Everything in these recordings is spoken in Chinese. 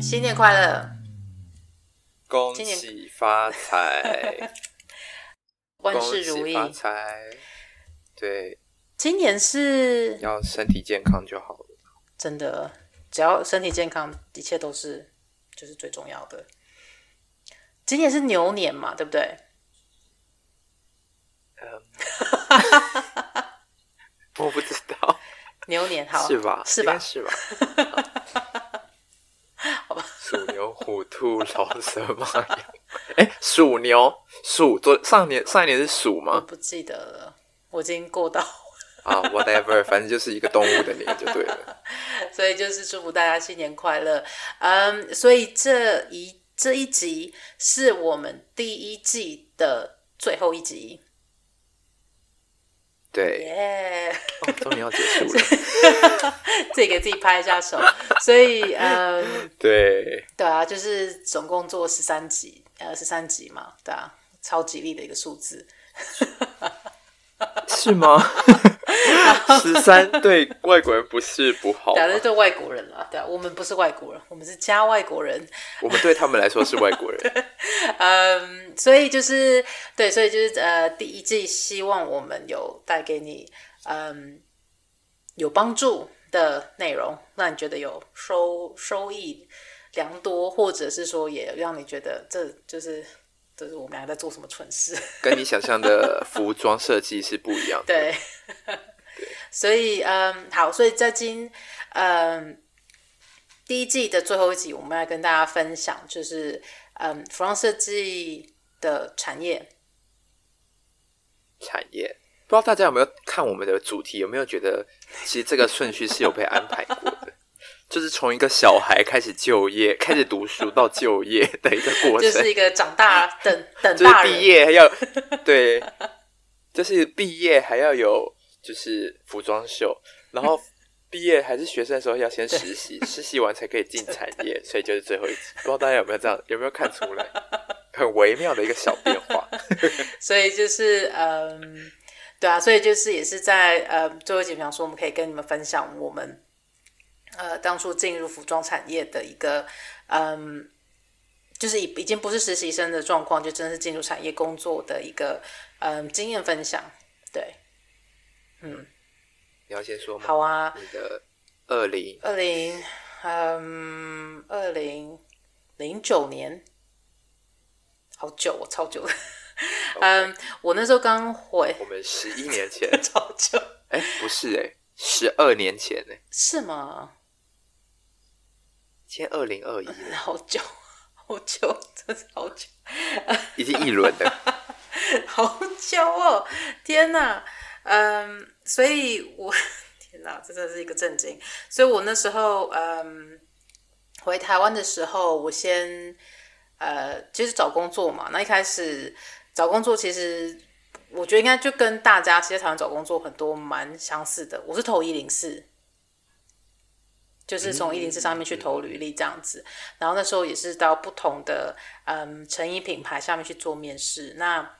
新年快乐！恭喜发财，万事如意，发财。对，今年是要身体健康就好了。真的，只要身体健康，一切都是就是最重要的。今年是牛年嘛，对不对？嗯，我不知道。牛年好是吧？是吧？是吧？鼠牛虎兔老蛇马羊，哎，鼠牛鼠，昨上年上一年是鼠吗？我不记得了，我已经过到啊、oh,，whatever，反正就是一个动物的年就对了。所以就是祝福大家新年快乐。嗯、um,，所以这一这一集是我们第一季的最后一集。对，耶、yeah. 哦！终于要结束了，自己给自己拍一下手。所以，嗯，对，对啊，就是总共做十三集，呃，十三集嘛，对啊，超吉利的一个数字。是吗？十三对外国人不是不好，对啊，是对外国人了。对啊，我们不是外国人，我们是加外国人。我们对他们来说是外国人。嗯，所以就是对，所以就是呃，第一季希望我们有带给你嗯有帮助的内容，让你觉得有收收益良多，或者是说也让你觉得这就是。就是我们俩在做什么蠢事，跟你想象的服装设计是不一样的。对，所以嗯，好，所以在今嗯第一季的最后一集，我们要跟大家分享，就是嗯服装设计的产业。产业，不知道大家有没有看我们的主题，有没有觉得其实这个顺序是有被安排过的？就是从一个小孩开始就业，开始读书到就业的一个过程，就是一个长大等等大人，就是毕业还要对，就是毕业还要有就是服装秀，然后毕业还是学生的时候要先实习，实习完才可以进产业，所以就是最后一集，不知道大家有没有这样，有没有看出来很微妙的一个小变化？所以就是嗯，对啊，所以就是也是在呃最后一集，比方说我们可以跟你们分享我们。呃，当初进入服装产业的一个，嗯，就是已已经不是实习生的状况，就真的是进入产业工作的一个，嗯，经验分享。对，嗯，你要先说吗？好啊，你的二零二零，嗯，二零零九年，好久哦，超久的。Okay. 嗯，我那时候刚回，我们十一年前，超久。哎，不是哎，十二年前呢？是吗？现在二零二一，好久，好久，真是好久，已经一轮了，好久哦，天哪，嗯，所以我 天哪，这真的是一个震惊。所以我那时候，嗯，回台湾的时候，我先，呃，其实找工作嘛。那一开始找工作，其实我觉得应该就跟大家其实台湾找工作很多蛮相似的。我是投一零四。就是从一零四上面去投履历这样子，然后那时候也是到不同的嗯成衣品牌下面去做面试。那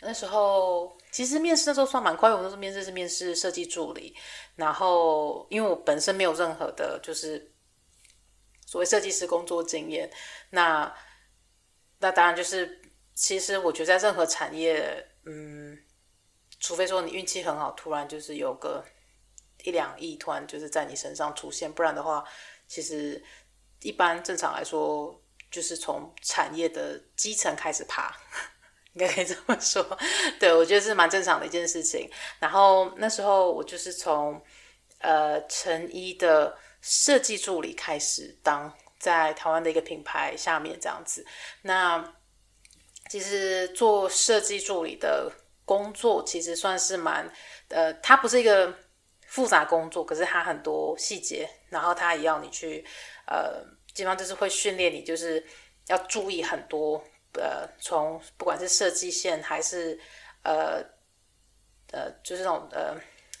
那时候其实面试那时候算蛮快，我那时候面试是面试设计助理。然后因为我本身没有任何的，就是所谓设计师工作经验，那那当然就是其实我觉得在任何产业，嗯，除非说你运气很好，突然就是有个。一两亿突然就是在你身上出现，不然的话，其实一般正常来说，就是从产业的基层开始爬，应该可以这么说。对，我觉得是蛮正常的一件事情。然后那时候我就是从呃成衣的设计助理开始当，在台湾的一个品牌下面这样子。那其实做设计助理的工作，其实算是蛮呃，它不是一个。复杂工作，可是它很多细节，然后它也要你去，呃，基本上就是会训练你，就是要注意很多，呃，从不管是设计线还是呃呃，就是那种呃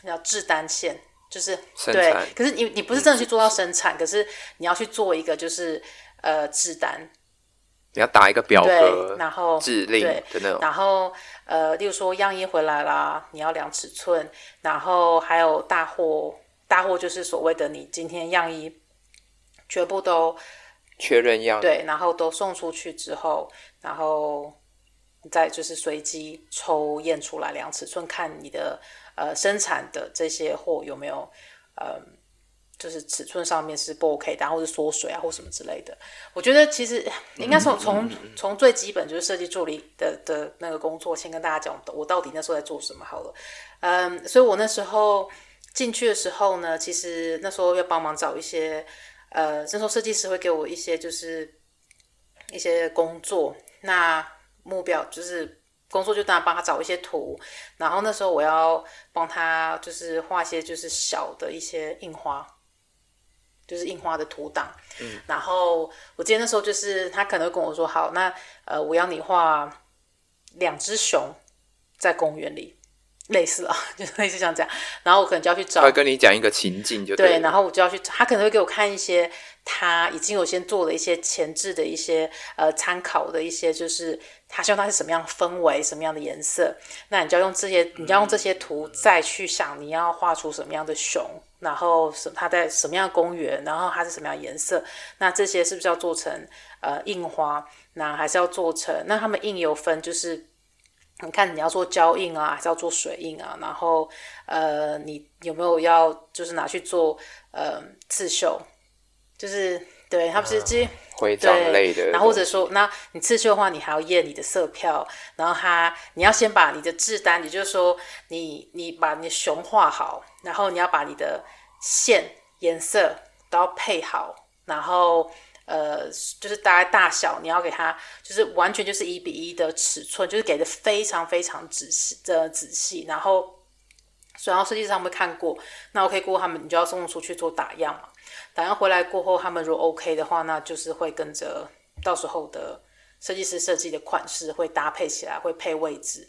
叫制单线，就是对。可是你你不是真的去做到生产，可是你要去做一个就是呃制单。你要打一个表格，然后指令的那种，然后呃，例如说样衣回来啦，你要量尺寸，然后还有大货，大货就是所谓的你今天样衣全部都确认样，对，然后都送出去之后，然后再就是随机抽验出来量尺寸，看你的呃生产的这些货有没有呃。就是尺寸上面是不 OK 的，然后是缩水啊，或什么之类的。我觉得其实应该从从从最基本就是设计助理的的那个工作，先跟大家讲我到底那时候在做什么好了。嗯，所以我那时候进去的时候呢，其实那时候要帮忙找一些呃，那时候设计师会给我一些就是一些工作，那目标就是工作就当然帮他找一些图，然后那时候我要帮他就是画一些就是小的一些印花。就是印花的图档，嗯，然后我记得那时候就是他可能会跟我说，好，那呃，我要你画两只熊在公园里，类似啊，就是类似像这样，然后我可能就要去找，他会跟你讲一个情境就对，对，然后我就要去，他可能会给我看一些他已经有先做了一些前置的一些呃参考的一些，就是他希望它是什么样的氛围，什么样的颜色，那你就要用这些，你要用这些图再去想你要画出什么样的熊。然后什它在什么样的公园？然后它是什么样的颜色？那这些是不是要做成呃印花？那还是要做成？那他们印有分，就是你看你要做胶印啊，还是要做水印啊？然后呃，你有没有要就是拿去做呃刺绣？就是对，它不是这些徽章类的。然后或者说，那你刺绣的话，你还要验你的色票。然后它你要先把你的制单，也就是说你你把你的熊画好。然后你要把你的线颜色都要配好，然后呃，就是大概大小你要给它，就是完全就是一比一的尺寸，就是给的非常非常仔细的仔细。然后，然后设计师他们看过，那 OK 过后他们你就要送出去做打样嘛。打样回来过后，他们如果 OK 的话，那就是会跟着到时候的设计师设计的款式会搭配起来，会配位置。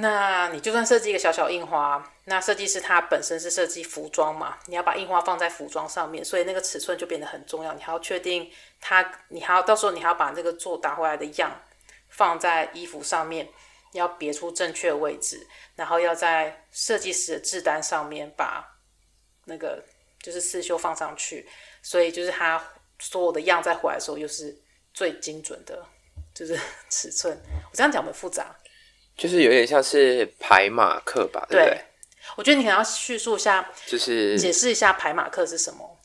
那你就算设计一个小小印花，那设计师他本身是设计服装嘛，你要把印花放在服装上面，所以那个尺寸就变得很重要。你还要确定它，你还要到时候你还要把这个做打回来的样放在衣服上面，要别出正确位置，然后要在设计师的制单上面把那个就是刺绣放上去，所以就是他所有的样再回来的时候又是最精准的，就是 尺寸。我这样讲很复杂。就是有点像是排马克吧，对不对？我觉得你可能要叙述一下，就是解释一下排马克是什么。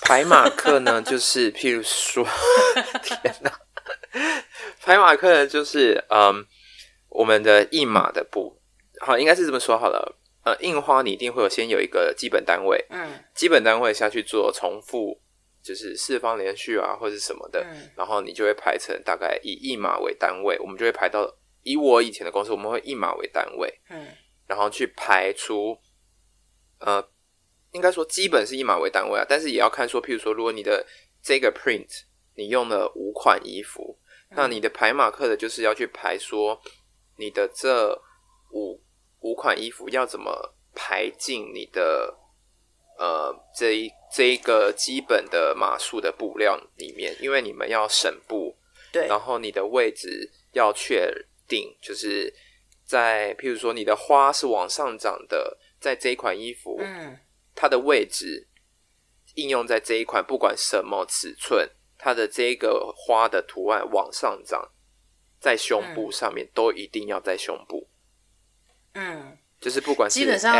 排马克呢，就是譬如说，天哪，排马克呢，就是嗯，我们的印码的布，好，应该是这么说好了。呃，印花你一定会有先有一个基本单位，嗯，基本单位下去做重复。就是四方连续啊，或者什么的，嗯，然后你就会排成大概以一码为单位，我们就会排到以我以前的公司，我们会一码为单位，嗯，然后去排出，呃，应该说基本是一码为单位啊，但是也要看说，譬如说，如果你的这个 print 你用了五款衣服，嗯，那你的排马克的就是要去排说你的这五五款衣服要怎么排进你的。呃，这一这一个基本的码数的布料里面，因为你们要省布，对，然后你的位置要确定，就是在譬如说你的花是往上长的，在这一款衣服，嗯，它的位置应用在这一款，不管什么尺寸，它的这个花的图案往上长，在胸部上面，嗯，都一定要在胸部，嗯，就是不管是 X，基本上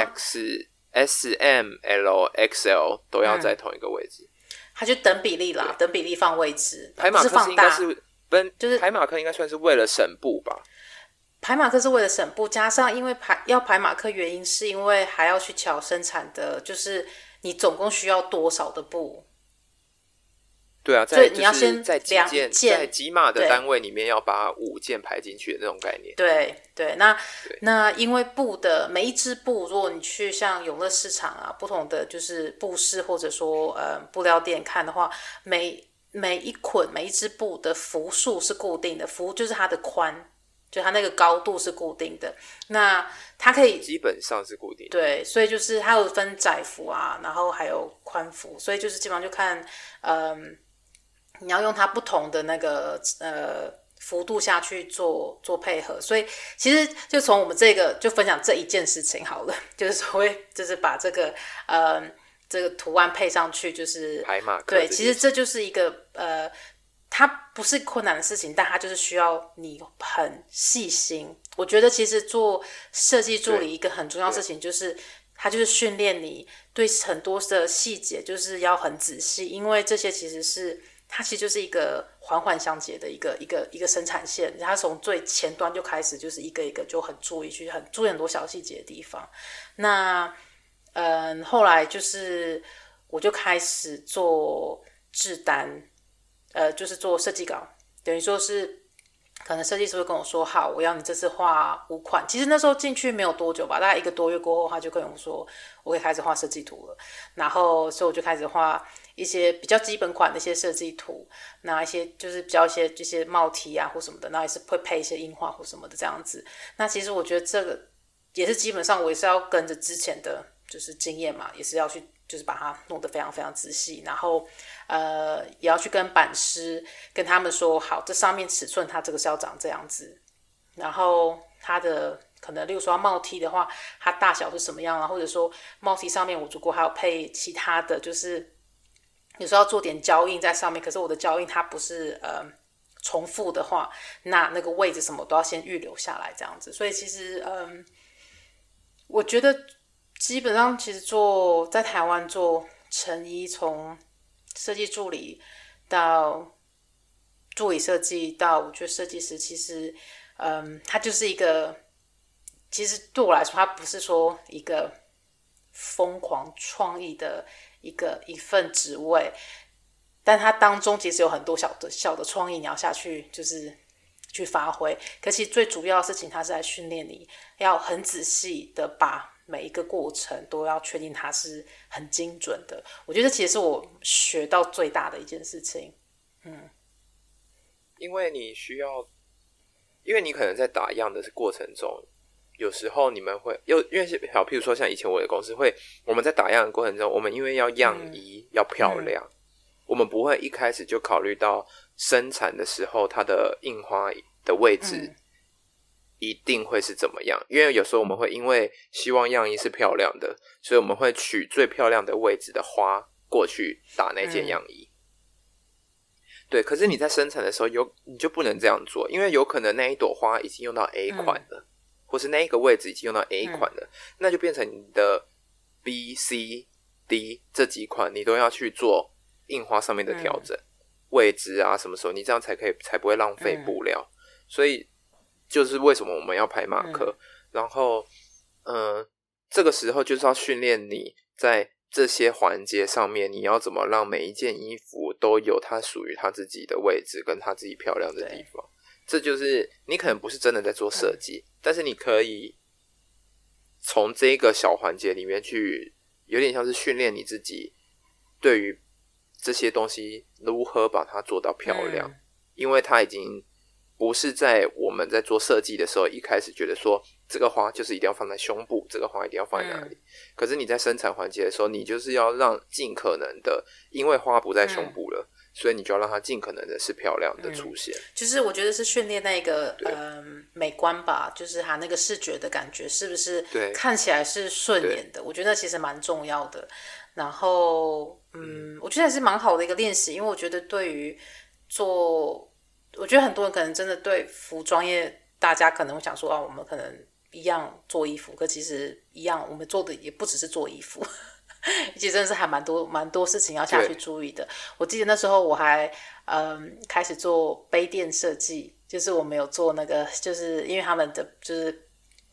S M L X L 都要在同一个位置，嗯、它就等比例啦，等比例放位置。排马克是应该是，不就是排马克应该算是为了省布吧？排马克是为了省布，加上因为排要排马克，原因是因为还要去瞧生产的，就是你总共需要多少的布。对啊，在你要先在几件，在几码的单位里面要把五件排进去的那种概念。对对，那那因为布的每一只布，如果你去像永乐市场啊，不同的就是布市或者说呃布料店看的话，每每一捆每一只布的幅数是固定的，幅就是它的宽，就它那个高度是固定的。那它可以基本上是固定的。对，所以就是它有分窄幅啊，然后还有宽幅，所以就是基本上就看嗯。你要用它不同的那个呃幅度下去做做配合，所以其实就从我们这个就分享这一件事情好了，就是所谓就是把这个呃这个图案配上去，就是排马。对，其实这就是一个呃，它不是困难的事情，但它就是需要你很细心。我觉得其实做设计助理一个很重要的事情就是。它就是训练你对很多的细节，就是要很仔细，因为这些其实是它其实就是一个环环相接的一个一个一个生产线，它从最前端就开始，就是一个一个就很注意去很注意很多小细节的地方。那嗯，后来就是我就开始做制单，呃，就是做设计稿，等于说是。可能设计师会跟我说：“好，我要你这次画五款。”其实那时候进去没有多久吧，大概一个多月过后，他就跟我说：“我可以开始画设计图了。”然后，所以我就开始画一些比较基本款的一些设计图，那一些就是比较一些这些帽 T 啊或什么的，那也是会配一些印花或什么的这样子。那其实我觉得这个也是基本上我也是要跟着之前的就是经验嘛，也是要去。就是把它弄得非常非常仔细，然后呃也要去跟版师跟他们说好，这上面尺寸它这个是要长这样子，然后它的可能例如说帽 T 的话，它大小是什么样啊？或者说帽 T 上面我如果还有配其他的就是有时候要做点胶印在上面，可是我的胶印它不是呃重复的话，那那个位置什么都要先预留下来这样子，所以其实嗯、我觉得。基本上，其实做在台湾做成衣，从设计助理到助理设计到我觉得设计师，其实，嗯，他就是一个，其实对我来说，他不是说一个疯狂创意的一个一份职位，但他当中其实有很多小的小的创意，你要下去就是去发挥。可是最主要的事情，他是在训练你要很仔细的把。每一个过程都要确定它是很精准的，我觉得这其实是我学到最大的一件事情。嗯，因为你需要，因为你可能在打样的过程中，有时候你们会又因为好，譬如说像以前我的公司会，我们在打样的过程中，我们因为要样衣、嗯、要漂亮、嗯，我们不会一开始就考虑到生产的时候它的印花的位置。嗯一定会是怎么样？因为有时候我们会因为希望样衣是漂亮的，所以我们会取最漂亮的位置的花过去打那件样衣。嗯。对，可是你在生产的时候有你就不能这样做，因为有可能那一朵花已经用到 A 款了，嗯，或是那一个位置已经用到 A 款了，嗯，那就变成你的 B、C、D 这几款你都要去做印花上面的调整，嗯，位置啊，什么时候你这样才可以才不会浪费布料，嗯，所以。就是为什么我们要拍马克，嗯、然后，嗯、呃，这个时候就是要训练你在这些环节上面，你要怎么让每一件衣服都有它属于它自己的位置，跟它自己漂亮的地方。这就是你可能不是真的在做设计，嗯、但是你可以从这个小环节里面去，有点像是训练你自己对于这些东西如何把它做到漂亮，嗯、因为它已经。不是在我们在做设计的时候，一开始觉得说这个花就是一定要放在胸部，这个花一定要放在哪里。嗯、可是你在生产环节的时候，你就是要让尽可能的，因为花不在胸部了，嗯、所以你就要让它尽可能的是漂亮的出现。就是我觉得是训练那个嗯、呃、美观吧，就是它那个视觉的感觉是不是对看起来是顺眼的？我觉得其实蛮重要的。然后嗯，我觉得还是蛮好的一个练习，因为我觉得对于做。我觉得很多人可能真的对服装业，大家可能会想说啊，我们可能一样做衣服，可其实一样，我们做的也不只是做衣服，其实真的是还蛮多蛮多事情要下去注意的。我记得那时候我还嗯开始做杯垫设计，就是我们有做那个，就是因为他们的就是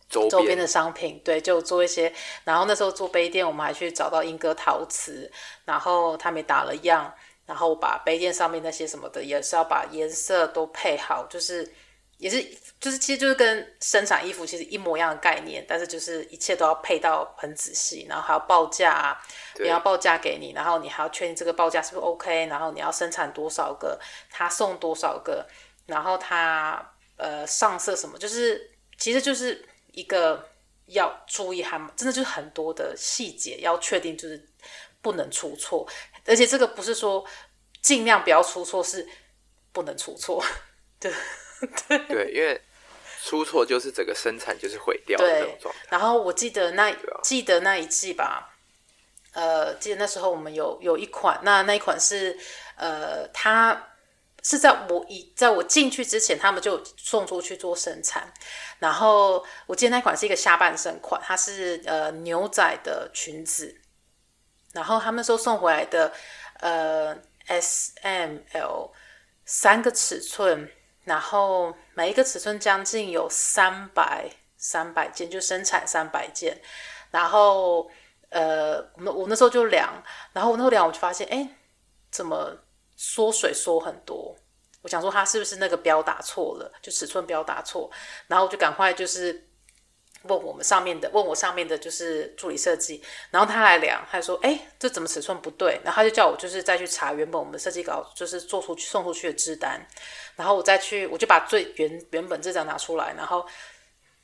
周边的商品，对，就做一些。然后那时候做杯垫，我们还去找到英歌陶瓷，然后他们也打了样。然后把杯垫上面那些什么的，也是要把颜色都配好，就是也是就是其实就是跟生产衣服其实一模一样的概念，但是就是一切都要配到很仔细，然后还要报价啊，也要报价给你，然后你还要确定这个报价是不是 OK，然后你要生产多少个，他送多少个，然后他呃上色什么，就是其实就是一个要注意还真的就是很多的细节要确定，就是不能出错。而且这个不是说尽量不要出错，是不能出错。对对对，因为出错就是整个生产就是毁掉的那种。然后我记得那记得那一季吧，呃，记得那时候我们有有一款，那那一款是呃，它是在我一在我进去之前，他们就送出去做生产。然后我记得那款是一个下半身款，它是呃牛仔的裙子。然后他们说送回来的呃 S M L 三个尺寸，然后每一个尺寸将近有三百三百件，就生产三百件，然后。呃，我我那时候就量，然后我那时候量，我就发现，哎，怎么缩水缩很多？我想说他是不是那个标打错了，就尺寸标打错，然后我就赶快就是问我们上面的，问我上面的就是助理设计，然后他来量，他说，哎，这怎么尺寸不对？然后他就叫我就是再去查原本我们设计稿就是做出送出去的制单，然后我再去，我就把最原原本这张拿出来，然后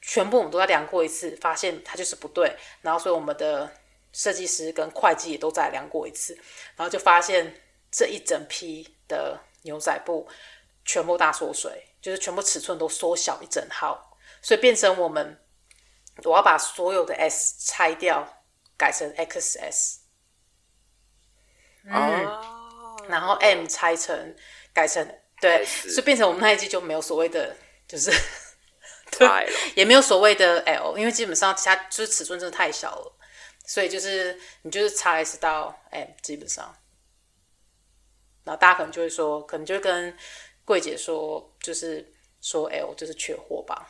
全部我们都要量过一次，发现它就是不对，然后所以我们的。设计师跟会计也都再量过一次，然后就发现这一整批的牛仔布全部大缩水，就是全部尺寸都缩小一整号，所以变成我们我要把所有的 S 拆掉，改成 XS，嗯，oh. 然后 M 拆成改成对，所以变成我们那一季就没有所谓的就是 对，也没有所谓的 L，因为基本上其他就是尺寸真的太小了。所以就是你就是 XS 到 M 基本上，然后大家可能就会说，可能就会跟柜姐说，就是说 L 就是缺货吧。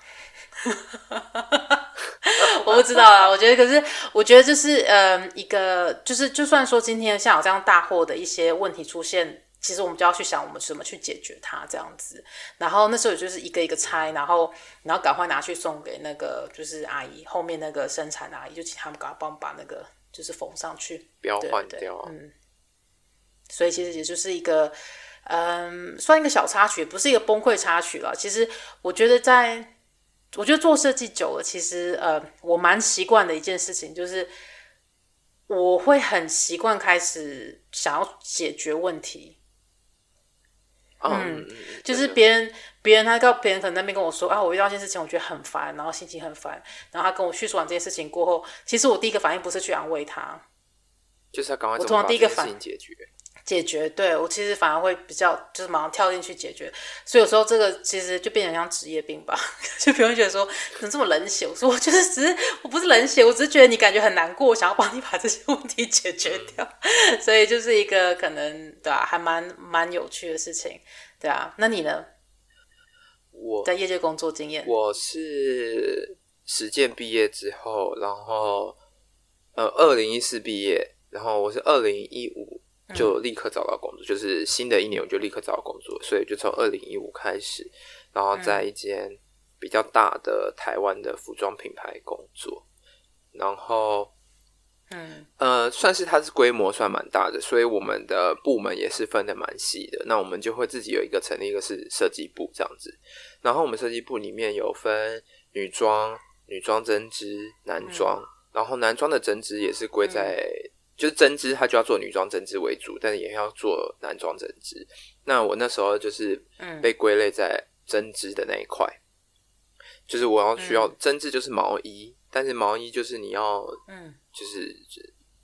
我不知道啊，我觉得可是我觉得就是呃一个就是就算说今天像我这样大货的一些问题出现。其实我们就要去想，我们怎么去解决它这样子。然后那时候也就是一个一个拆，然后然后赶快拿去送给那个就是阿姨后面那个生产的阿姨，就请他们赶快帮我把那个就是缝上去，不要换掉。嗯，所以其实也就是一个嗯，算一个小插曲，不是一个崩溃插曲了。其实我觉得在，我觉得做设计久了，其实呃，我蛮习惯的一件事情就是，我会很习惯开始想要解决问题。嗯，就是别人，别人他告别人可能那边跟我说啊，我遇到一件事情，我觉得很烦，然后心情很烦，然后他跟我叙述完这件事情过后，其实我第一个反应不是去安慰他，就是要赶快，我通常第一个反应解决。解决，对，我其实反而会比较就是马上跳进去解决，所以有时候这个其实就变成像职业病吧，就别人觉得说怎么这么冷血，我说我就是只是我不是冷血，我只是觉得你感觉很难过，我想要帮你把这些问题解决掉，嗯、所以就是一个可能对吧、啊，还蛮蛮有趣的事情，对啊，那你呢？我在业界工作经验，我是实践毕业之后，然后呃，二零一四毕业，然后我是二零一五。就立刻找到工作，就是新的一年我就立刻找到工作，所以就从二零一五开始，然后在一间比较大的台湾的服装品牌工作，然后，嗯呃，算是它是规模算蛮大的，所以我们的部门也是分的蛮细的。那我们就会自己有一个成立一个是设计部这样子，然后我们设计部里面有分女装、女装针织、男装，然后男装的针织也是归在。就是针织，它就要做女装针织为主，但是也要做男装针织。那我那时候就是被归类在针织的那一块，嗯、就是我要需要针织，就是毛衣，嗯、但是毛衣就是你要，嗯，就是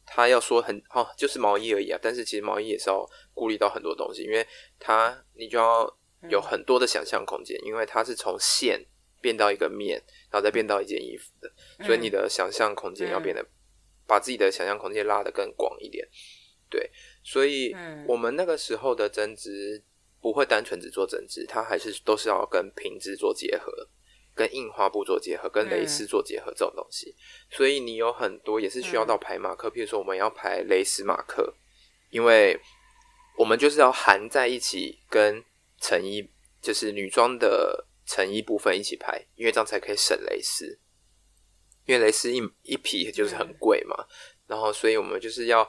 他要说很哦，就是毛衣而已啊。但是其实毛衣也是要顾虑到很多东西，因为它你就要有很多的想象空间，嗯、因为它是从线变到一个面，然后再变到一件衣服的，所以你的想象空间要变得。嗯把自己的想象空间拉得更广一点，对，所以我们那个时候的针织不会单纯只做针织，它还是都是要跟平织做结合，跟印花布做结合，跟蕾丝做结合这种东西。所以你有很多也是需要到排马克，譬如说我们要排蕾丝马克，因为我们就是要含在一起跟成衣，就是女装的成衣部分一起排，因为这样才可以省蕾丝。因为蕾丝一一匹就是很贵嘛，嗯、然后所以我们就是要，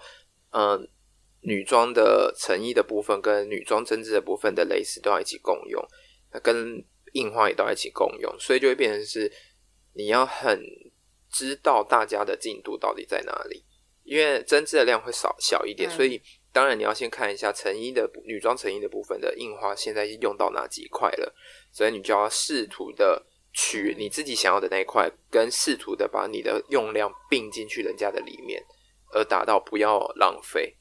嗯、呃，女装的成衣的部分跟女装针织的部分的蕾丝都要一起共用，那跟印花也都要一起共用，所以就会变成是你要很知道大家的进度到底在哪里，因为针织的量会少小一点，嗯、所以当然你要先看一下成衣的女装成衣的部分的印花现在用到哪几块了，所以你就要试图的。取你自己想要的那一块，跟试图的把你的用量并进去人家的里面，而达到不要浪费。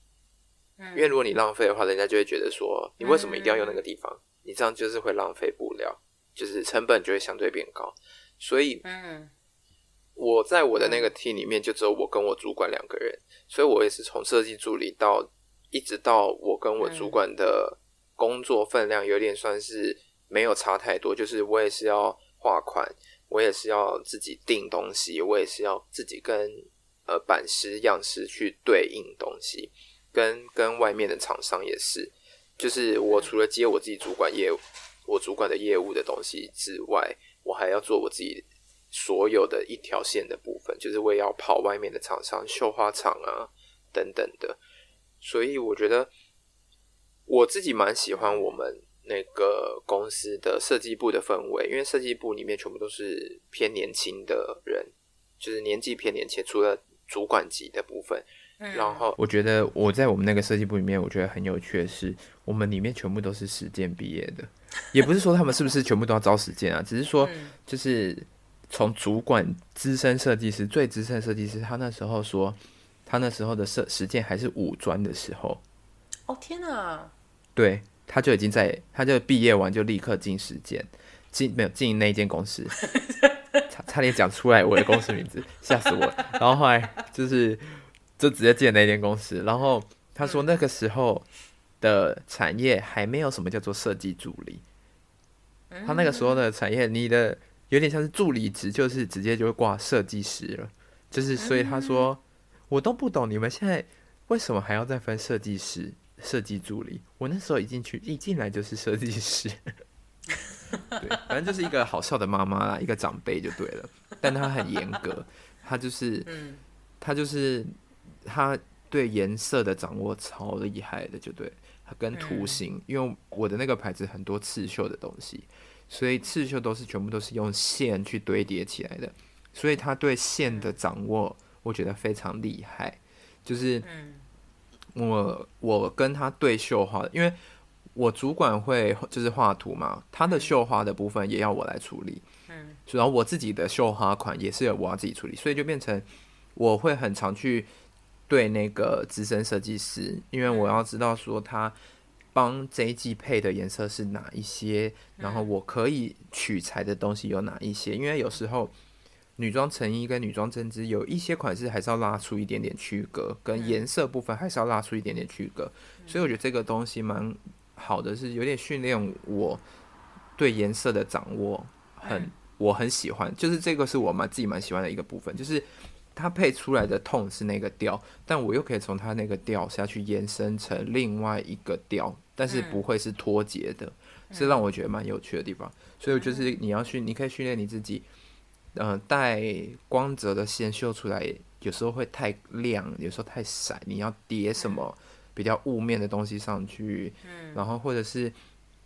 因为如果你浪费的话，人家就会觉得说，你为什么一定要用那个地方？你这样就是会浪费布料，就是成本就会相对变高。所以，嗯，我在我的那个 team 里面就只有我跟我主管两个人，所以我也是从设计助理到一直到我跟我主管的工作分量有点算是没有差太多，就是我也是要画款，我也是要自己订东西，我也是要自己跟呃版师样师去对应东西。跟跟外面的厂商也是，就是我除了接我自己主管业务，我主管的业务的东西之外，我还要做我自己所有的一条线的部分，就是我也要跑外面的厂商、绣花厂啊等等的。所以我觉得我自己蛮喜欢我们那个公司的设计部的氛围，因为设计部里面全部都是偏年轻的人，就是年纪偏年轻，除了主管级的部分。然后我觉得我在我们那个设计部里面，我觉得很有趣的是，我们里面全部都是实践毕业的，也不是说他们是不是全部都要招实践啊，只是说就是从主管、资深设计师、最资深设计师，他那时候说，他那时候的设实践还是五专的时候，哦天哪，对，他就已经在，他就毕业完就立刻进实践，进没有进那间公司，差差点讲出来我的公司名字，吓死我了，然后后来就是。就直接进那间公司，然后他说那个时候的产业还没有什么叫做设计助理，他那个时候的产业，你的有点像是助理职，就是直接就会挂设计师了，就是所以他说我都不懂你们现在为什么还要再分设计师、设计助理，我那时候一进去一进来就是设计师，对，反正就是一个好笑的妈妈啦，一个长辈就对了，但他很严格，他就是，他就是。他对颜色的掌握超厉害的，就对，他跟图形，因为我的那个牌子很多刺绣的东西，所以刺绣都是全部都是用线去堆叠起来的，所以他对线的掌握，我觉得非常厉害。就是我我跟他对绣花，因为我主管会就是画图嘛，他的绣花的部分也要我来处理，嗯，然后我自己的绣花款也是我要自己处理，所以就变成我会很常去。对那个资深设计师，因为我要知道说他帮这一季配的颜色是哪一些，然后我可以取材的东西有哪一些。因为有时候女装成衣跟女装针织有一些款式还是要拉出一点点区隔，跟颜色部分还是要拉出一点点区隔。所以我觉得这个东西蛮好的，是有点训练我对颜色的掌握很，很我很喜欢，就是这个是我蛮自己蛮喜欢的一个部分，就是。它配出来的痛是那个调，但我又可以从它那个调下去延伸成另外一个调，但是不会是脱节的，是让我觉得蛮有趣的地方。所以就是你要训，你可以训练你自己，嗯、呃，带光泽的线绣出来，有时候会太亮，有时候太闪，你要叠什么比较雾面的东西上去，然后或者是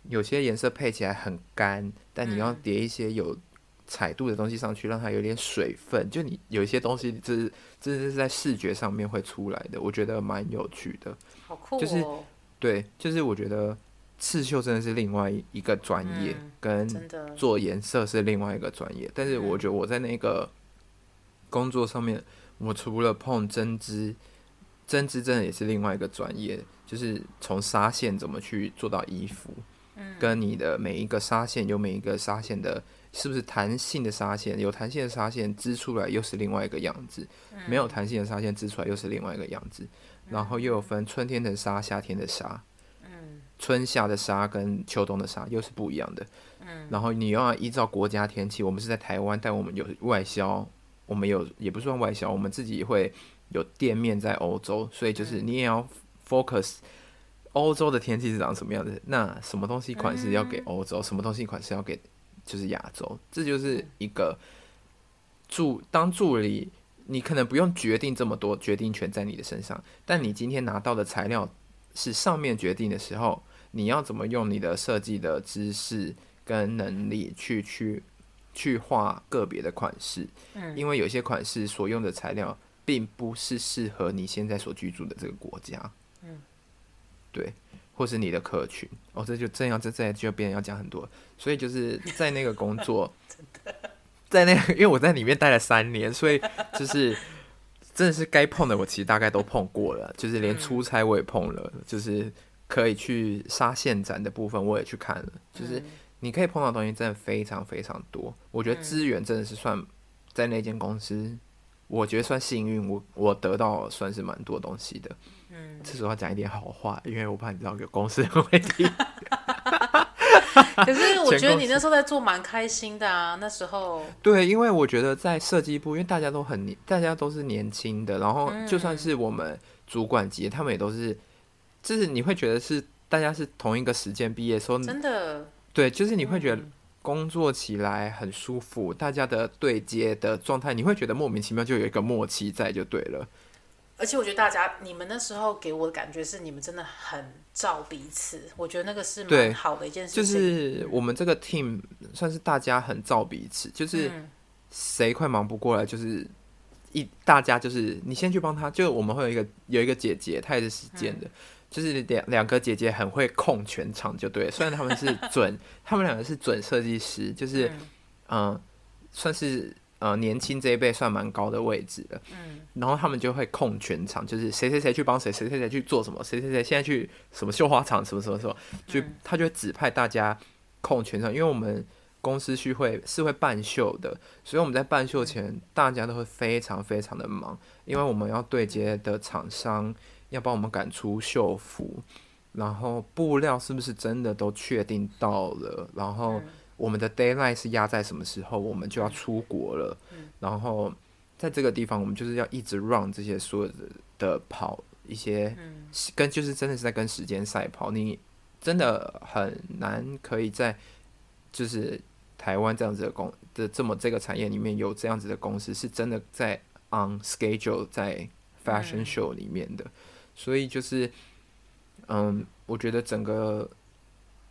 有些颜色配起来很干，但你要叠一些有。彩度的东西上去，让它有点水分。就你有一些东西，这是这是在视觉上面会出来的，我觉得蛮有趣的。好酷哦！就是对，就是我觉得刺绣真的是另外一个专业，嗯、跟做颜色是另外一个专业。但是我觉得我在那个工作上面，我除了碰针织，针织真的也是另外一个专业，就是从纱线怎么去做到衣服，嗯、跟你的每一个纱线有每一个纱线的。是不是弹性的纱线？有弹性的纱线织出来又是另外一个样子，嗯、没有弹性的纱线织出来又是另外一个样子。嗯、然后又有分春天的纱、夏天的纱，嗯，春夏的纱跟秋冬的纱又是不一样的。嗯，然后你又要依照国家天气，我们是在台湾，但我们有外销，我们有也不算外销，我们自己会有店面在欧洲，所以就是你也要 focus 欧洲的天气是长什么样子。那什么东西款式要给欧洲？嗯、什么东西款式要给？就是亚洲，这就是一个助当助理，你可能不用决定这么多，决定权在你的身上。但你今天拿到的材料是上面决定的时候，你要怎么用你的设计的知识跟能力去去去画个别的款式？嗯，因为有些款式所用的材料并不是适合你现在所居住的这个国家。嗯，对。或是你的客群哦，这就这样，这这就别人要讲很多，所以就是在那个工作，在那个，因为我在里面待了三年，所以就是真的是该碰的，我其实大概都碰过了，就是连出差我也碰了，就是可以去沙县展的部分我也去看了，就是你可以碰到的东西真的非常非常多。我觉得资源真的是算在那间公司，我觉得算幸运，我我得到算是蛮多东西的。嗯，这时候要讲一点好话，因为我怕你知道有公司会听。可是我觉得你那时候在做蛮开心的啊，那时候。对，因为我觉得在设计部，因为大家都很年，大家都是年轻的，然后就算是我们主管级，他们也都是，就是你会觉得是大家是同一个时间毕业，说真的，对，就是你会觉得工作起来很舒服，大家的对接的状态，你会觉得莫名其妙就有一个默契在就对了。而且我觉得大家，你们那时候给我的感觉是，你们真的很照彼此。我觉得那个是蛮好的一件事情。就是我们这个 team 算是大家很照彼此，就是谁快忙不过来，就是一大家就是你先去帮他。就我们会有一个有一个姐姐，她也是实践的，嗯、就是两两个姐姐很会控全场，就对。虽然他们是准，他们两个是准设计师，就是嗯、呃，算是。呃，年轻这一辈算蛮高的位置了，嗯，然后他们就会控全场，就是谁谁谁去帮谁，谁谁谁去做什么，谁谁谁现在去什么绣花厂，什么什么什么，就他就会指派大家控全场，因为我们公司是会是会办秀的，所以我们在办秀前，大家都会非常非常的忙，因为我们要对接的厂商要帮我们赶出秀服，然后布料是不是真的都确定到了，然后。我们的 deadline 是压在什么时候，我们就要出国了。嗯、然后在这个地方，我们就是要一直 run 这些所有的的跑一些，跟就是真的是在跟时间赛跑。你真的很难可以在就是台湾这样子的公的这么这个产业里面有这样子的公司，是真的在 on schedule 在 fashion show 里面的。所以就是，嗯，我觉得整个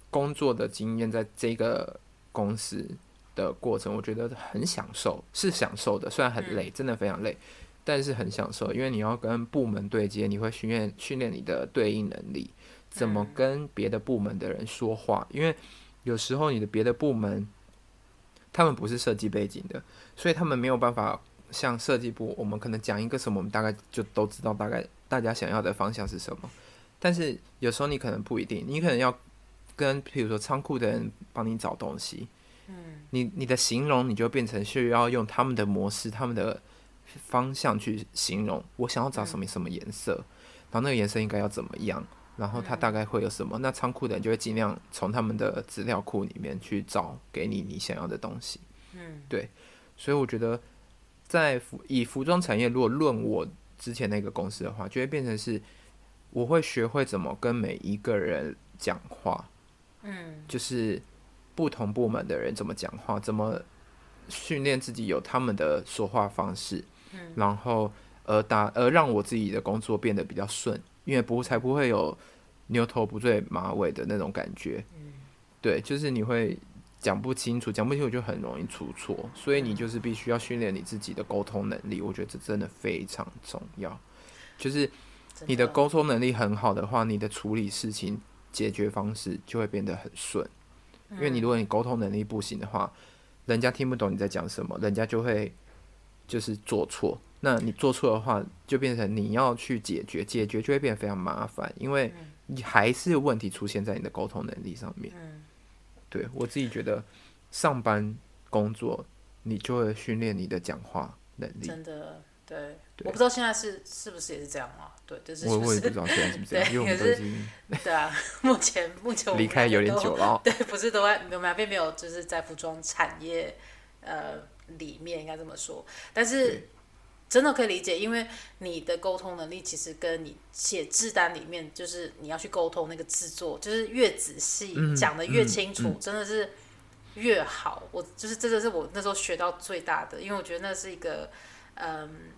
工作的经验在这个。公司的过程，我觉得很享受，是享受的。虽然很累，真的非常累，但是很享受，因为你要跟部门对接，你会训练训练你的对应能力，怎么跟别的部门的人说话。因为有时候你的别的部门，他们不是设计背景的，所以他们没有办法像设计部，我们可能讲一个什么，我们大概就都知道大概大家想要的方向是什么。但是有时候你可能不一定，你可能要。跟譬如说仓库的人帮你找东西，嗯，你你的形容你就变成需要用他们的模式、他们的方向去形容。我想要找什么什么颜色，然后那个颜色应该要怎么样，然后它大概会有什么？那仓库的人就会尽量从他们的资料库里面去找给你你想要的东西。嗯，对，所以我觉得在服以服装产业，如果论我之前那个公司的话，就会变成是我会学会怎么跟每一个人讲话。嗯，就是不同部门的人怎么讲话，怎么训练自己有他们的说话方式，嗯，然后而打而让我自己的工作变得比较顺，因为不才不会有牛头不对马尾的那种感觉，嗯，对，就是你会讲不清楚，讲不清楚就很容易出错，所以你就是必须要训练你自己的沟通能力，我觉得这真的非常重要，就是你的。沟通能力很好的话，你的处理事情。解决方式就会变得很顺，因为你如果你沟通能力不行的话，人家听不懂你在讲什么，人家就会就是做错。那你做错的话，就变成你要去解决，解决就会变得非常麻烦，因为你还是问题出现在你的沟通能力上面。对，我自己觉得，上班工作你就会训练你的讲话能力。真的。对，我不知道现在是是不是也是这样啊？对，就是，是我我也不知道现在是不是这样，因为我们都已经对啊，目前目前我离开有点久了。对，不是都在我们那边没有，就是在服装产业呃里面应该这么说。但是真的可以理解，因为你的沟通能力其实跟你写制单里面，就是你要去沟通那个制作，就是越仔细讲的越清楚，真的是越好。我就是真的是我那时候学到最大的，因为我觉得那是一个嗯。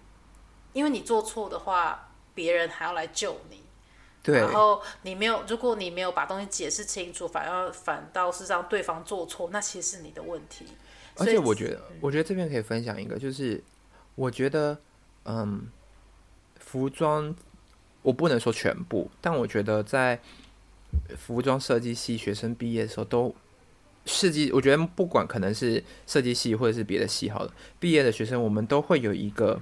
因为你做错的话，别人还要来救你。对。然后你没有，如果你没有把东西解释清楚，反而反倒是让对方做错，那其实是你的问题。而且我觉得，我觉得这边可以分享一个，就是我觉得，嗯，服装我不能说全部，但我觉得在服装设计系学生毕业的时候，都设计，我觉得不管可能是设计系或者是别的系好了，毕业的学生，我们都会有一个。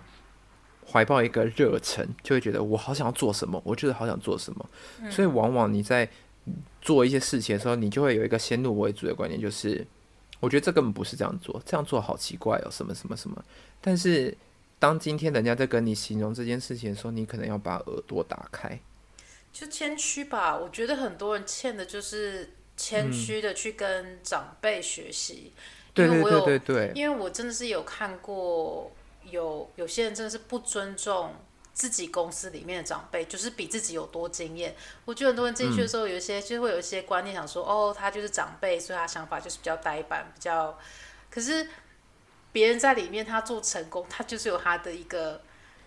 怀抱一个热忱，就会觉得我好想要做什么，我就是好想做什么。嗯、所以往往你在做一些事情的时候，你就会有一个先入为主的观念，就是我觉得这根本不是这样做，这样做好奇怪哦，什么什么什么。但是当今天人家在跟你形容这件事情的时候，你可能要把耳朵打开，就谦虚吧。我觉得很多人欠的就是谦虚的去跟长辈学习。对、嗯、对对对对，因为我真的是有看过。有有些人真的是不尊重自己公司里面的长辈，就是比自己有多经验。我觉得很多人进去的时候，有一些就会有一些观念，想说、嗯、哦，他就是长辈，所以他想法就是比较呆板，比较。可是别人在里面，他做成功，他就是有他的一个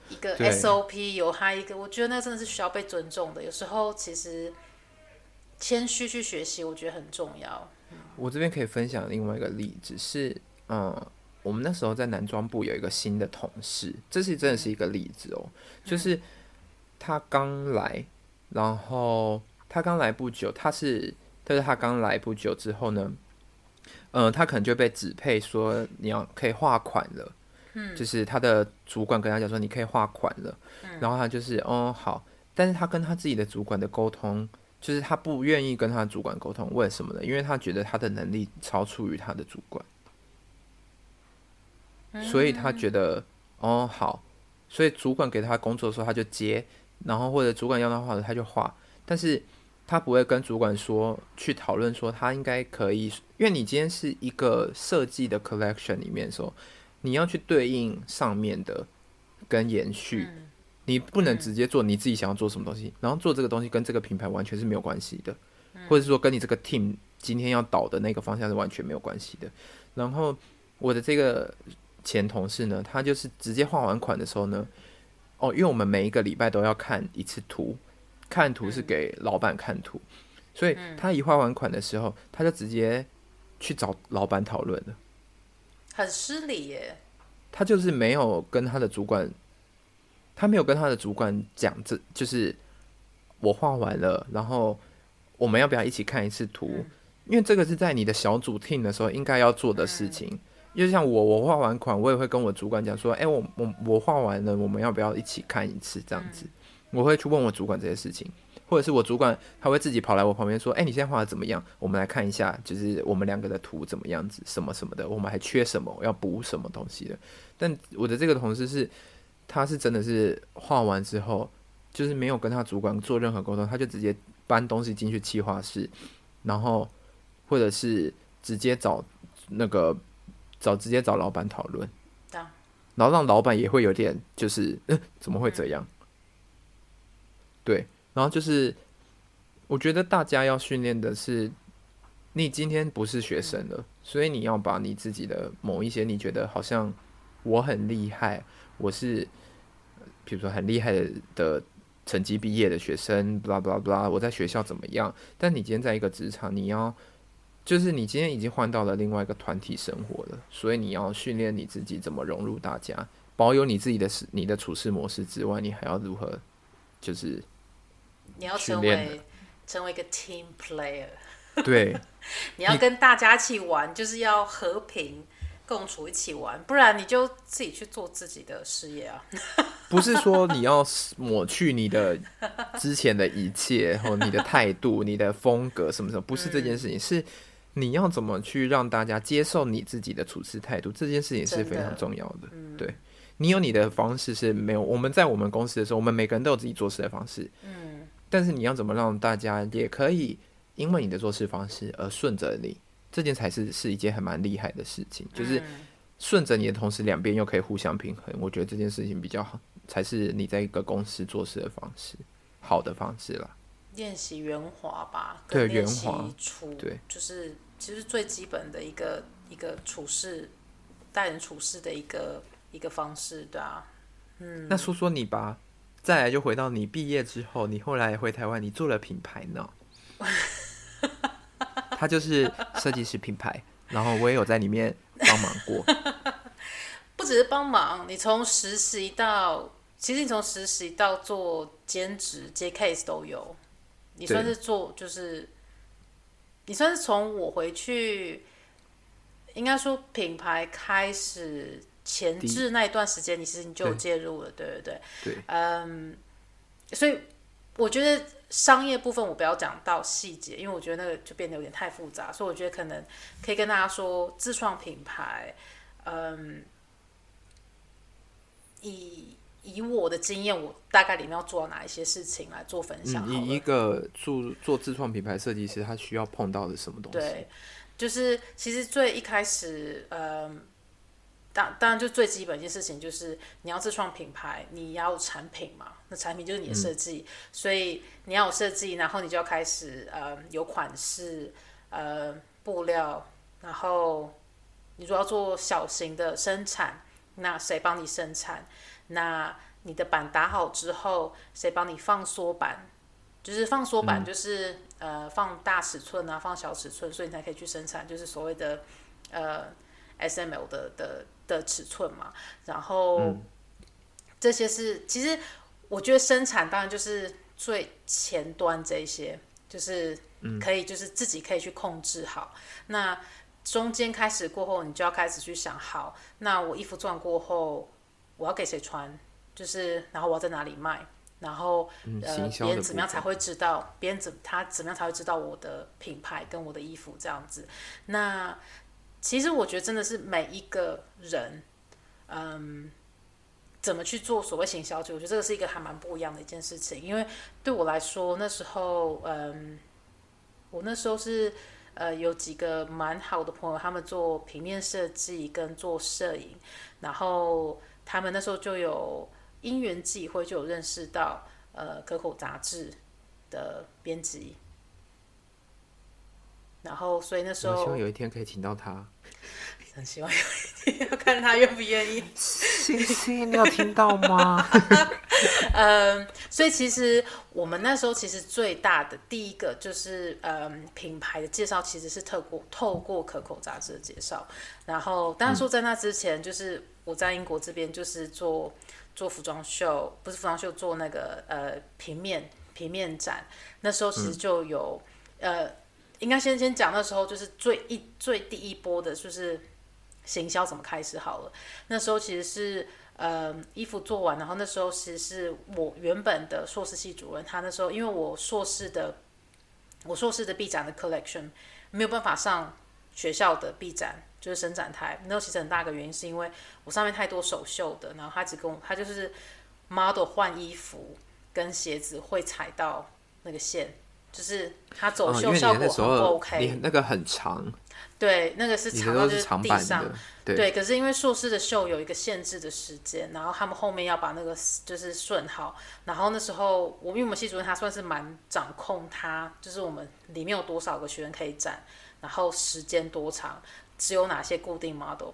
一个 SOP，有他一个，我觉得那真的是需要被尊重的。有时候其实谦虚去学习，我觉得很重要。我这边可以分享另外一个例子是，嗯。我们那时候在男装部有一个新的同事，这是真的是一个例子哦。就是他刚来，然后他刚来不久，他是，但是他刚来不久之后呢，嗯、呃，他可能就被指配说你要可以画款了，嗯，就是他的主管跟他讲说你可以画款了，然后他就是哦好，但是他跟他自己的主管的沟通，就是他不愿意跟他的主管沟通，为什么呢？因为他觉得他的能力超出于他的主管。所以他觉得哦好，所以主管给他工作的时候他就接，然后或者主管要他画的他就画，但是他不会跟主管说去讨论说他应该可以，因为你今天是一个设计的 collection 里面的时候你要去对应上面的跟延续，你不能直接做你自己想要做什么东西，然后做这个东西跟这个品牌完全是没有关系的，或者说跟你这个 team 今天要导的那个方向是完全没有关系的，然后我的这个。前同事呢，他就是直接画完款的时候呢，哦，因为我们每一个礼拜都要看一次图，看图是给老板看图，所以他一画完款的时候，他就直接去找老板讨论了，很失礼耶。他就是没有跟他的主管，他没有跟他的主管讲，这就是我画完了，然后我们要不要一起看一次图？因为这个是在你的小组 team 的时候应该要做的事情。就像我，我画完款，我也会跟我主管讲说，哎、欸，我我我画完了，我们要不要一起看一次？这样子，我会去问我主管这些事情，或者是我主管他会自己跑来我旁边说，哎、欸，你现在画的怎么样？我们来看一下，就是我们两个的图怎么样子，什么什么的，我们还缺什么，要补什么东西的。但我的这个同事是，他是真的是画完之后，就是没有跟他主管做任何沟通，他就直接搬东西进去企划室，然后或者是直接找那个。找直接找老板讨论，然后让老板也会有点就是，嗯，怎么会这样？对，然后就是，我觉得大家要训练的是，你今天不是学生了，所以你要把你自己的某一些你觉得好像我很厉害，我是，比如说很厉害的的成绩毕业的学生，blah blah blah，我在学校怎么样？但你今天在一个职场，你要。就是你今天已经换到了另外一个团体生活了，所以你要训练你自己怎么融入大家，保有你自己的你的处事模式之外，你还要如何？就是你要成为成为一个 team player，对，你要跟大家一起玩，就是要和平共处一起玩，不然你就自己去做自己的事业啊。不是说你要抹去你的之前的一切，或你的态度、你的风格什么什么，不是这件事情是。你要怎么去让大家接受你自己的处事态度？这件事情是非常重要的。的嗯、对，你有你的方式是没有。我们在我们公司的时候，我们每个人都有自己做事的方式。嗯。但是你要怎么让大家也可以因为你的做事方式而顺着你？这件才是是一件还蛮厉害的事情。就是顺着你的同时，两边又可以互相平衡。我觉得这件事情比较好，才是你在一个公司做事的方式，好的方式了。练习圆滑吧，对，圆滑，对，就是其实最基本的一个一个处事、待人处事的一个一个方式，对啊，嗯。那说说你吧，再来就回到你毕业之后，你后来回台湾，你做了品牌呢？他就是设计师品牌，然后我也有在里面帮忙过。不只是帮忙，你从实习到，其实你从实习到做兼职接 case 都有。你算是做，就是你算是从我回去，应该说品牌开始前置那一段时间，你其实你就有介入了，对对对。对。嗯，所以我觉得商业部分我不要讲到细节，因为我觉得那个就变得有点太复杂，所以我觉得可能可以跟大家说，自创品牌，嗯，以以我的经验，我大概里面要做到哪一些事情来做分享。以、嗯、一个做做自创品牌设计师，他需要碰到的什么东西？对，就是其实最一开始，嗯。当当然，就最基本一件事情就是你要自创品牌，你要产品嘛。那产品就是你的设计，嗯、所以你要有设计，然后你就要开始呃有款式，呃布料，然后你如果要做小型的生产，那谁帮你生产？那你的板打好之后，谁帮你放缩板？就是放缩板，就是、嗯、呃放大尺寸啊，放小尺寸，所以你才可以去生产，就是所谓的呃 S M L 的的。的尺寸嘛，然后、嗯、这些是其实我觉得生产当然就是最前端这些，就是可以就是自己可以去控制好。嗯、那中间开始过后，你就要开始去想好，那我衣服做完过后，我要给谁穿？就是然后我要在哪里卖？然后、嗯、呃别人怎么样才会知道？别人怎他怎么样才会知道我的品牌跟我的衣服这样子？那其实我觉得真的是每一个人，嗯，怎么去做所谓行销？就我觉得这个是一个还蛮不一样的一件事情。因为对我来说，那时候，嗯，我那时候是呃有几个蛮好的朋友，他们做平面设计跟做摄影，然后他们那时候就有因缘际会就有认识到呃可口杂志的编辑。然后，所以那时候，我希望有一天可以请到他。很希望有一天要看他愿不愿意。星星，你有听到吗？嗯，所以其实我们那时候其实最大的第一个就是嗯品牌的介绍，其实是透过透过可口杂志的介绍。然后，当然说在那之前，就是我在英国这边就是做做服装秀，不是服装秀，做那个呃平面平面展。那时候其实就有、嗯、呃。应该先先讲那时候就是最一最第一波的，就是行销怎么开始好了。那时候其实是呃衣服做完，然后那时候其实是我原本的硕士系主任，他那时候因为我硕士的我硕士的毕展的 collection 没有办法上学校的毕展，就是伸展台。那时候其实很大个原因是因为我上面太多手绣的，然后他只跟我他就是 model 换衣服跟鞋子会踩到那个线。就是他走秀效果很不 OK，、那个很长，对，那个是长到就是地上，对，对。可是因为硕士的秀有一个限制的时间，然后他们后面要把那个就是顺好，然后那时候我因为我们系主任他算是蛮掌控他，就是我们里面有多少个学员可以展，然后时间多长，只有哪些固定 model，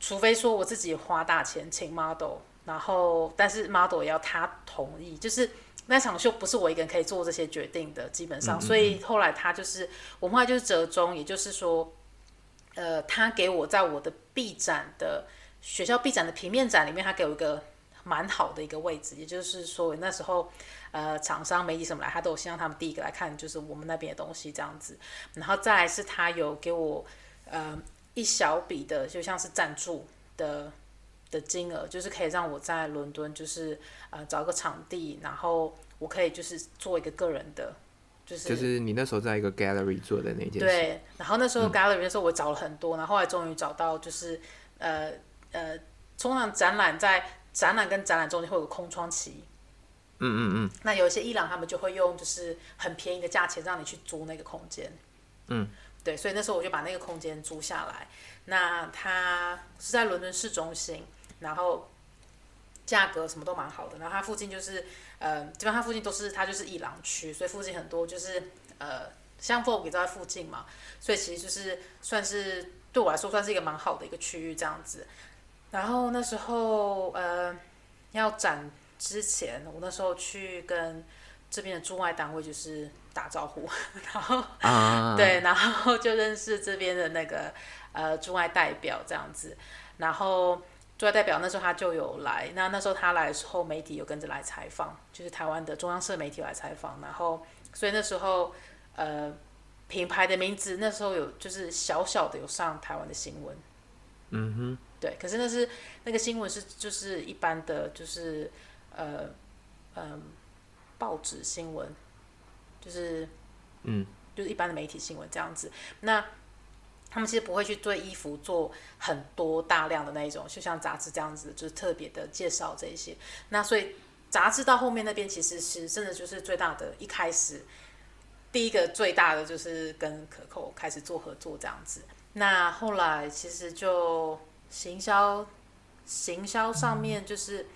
除非说我自己花大钱请 model，然后但是 model 也要他同意，就是。那场秀不是我一个人可以做这些决定的，基本上，所以后来他就是，我们后来就是折中，也就是说，呃，他给我在我的 B 展的学校 B 展的平面展里面，他给我一个蛮好的一个位置，也就是说那时候，呃，厂商媒体什么来，他都有希望他们第一个来看就是我们那边的东西这样子，然后再来是他有给我呃一小笔的，就像是赞助的。的金额就是可以让我在伦敦，就是呃找个场地，然后我可以就是做一个个人的，就是就是你那时候在一个 gallery 做的那件事。对，然后那时候 gallery 的时候我找了很多，嗯、然后后来终于找到，就是呃呃，通常展览在展览跟展览中间会有个空窗期。嗯嗯嗯。那有一些伊朗他们就会用就是很便宜的价钱让你去租那个空间。嗯。对，所以那时候我就把那个空间租下来。那它是在伦敦市中心。然后价格什么都蛮好的，然后它附近就是呃，基本上它附近都是它就是一廊区，所以附近很多就是呃，像 Vogue 也在附近嘛，所以其实就是算是对我来说算是一个蛮好的一个区域这样子。然后那时候呃要展之前，我那时候去跟这边的驻外单位就是打招呼，然后、uh. 对，然后就认识这边的那个呃驻外代表这样子，然后。驻外代表那时候他就有来，那那时候他来的时候，媒体有跟着来采访，就是台湾的中央社媒体来采访，然后所以那时候呃品牌的名字那时候有就是小小的有上台湾的新闻，嗯哼，对。可是那是那个新闻是就是一般的，就是呃呃报纸新闻，就是嗯，就是一般的媒体新闻这样子。那他们其实不会去对衣服做很多大量的那一种，就像杂志这样子，就是特别的介绍这一些。那所以杂志到后面那边其实是真的就是最大的，一开始第一个最大的就是跟可口开始做合作这样子。那后来其实就行销行销上面就是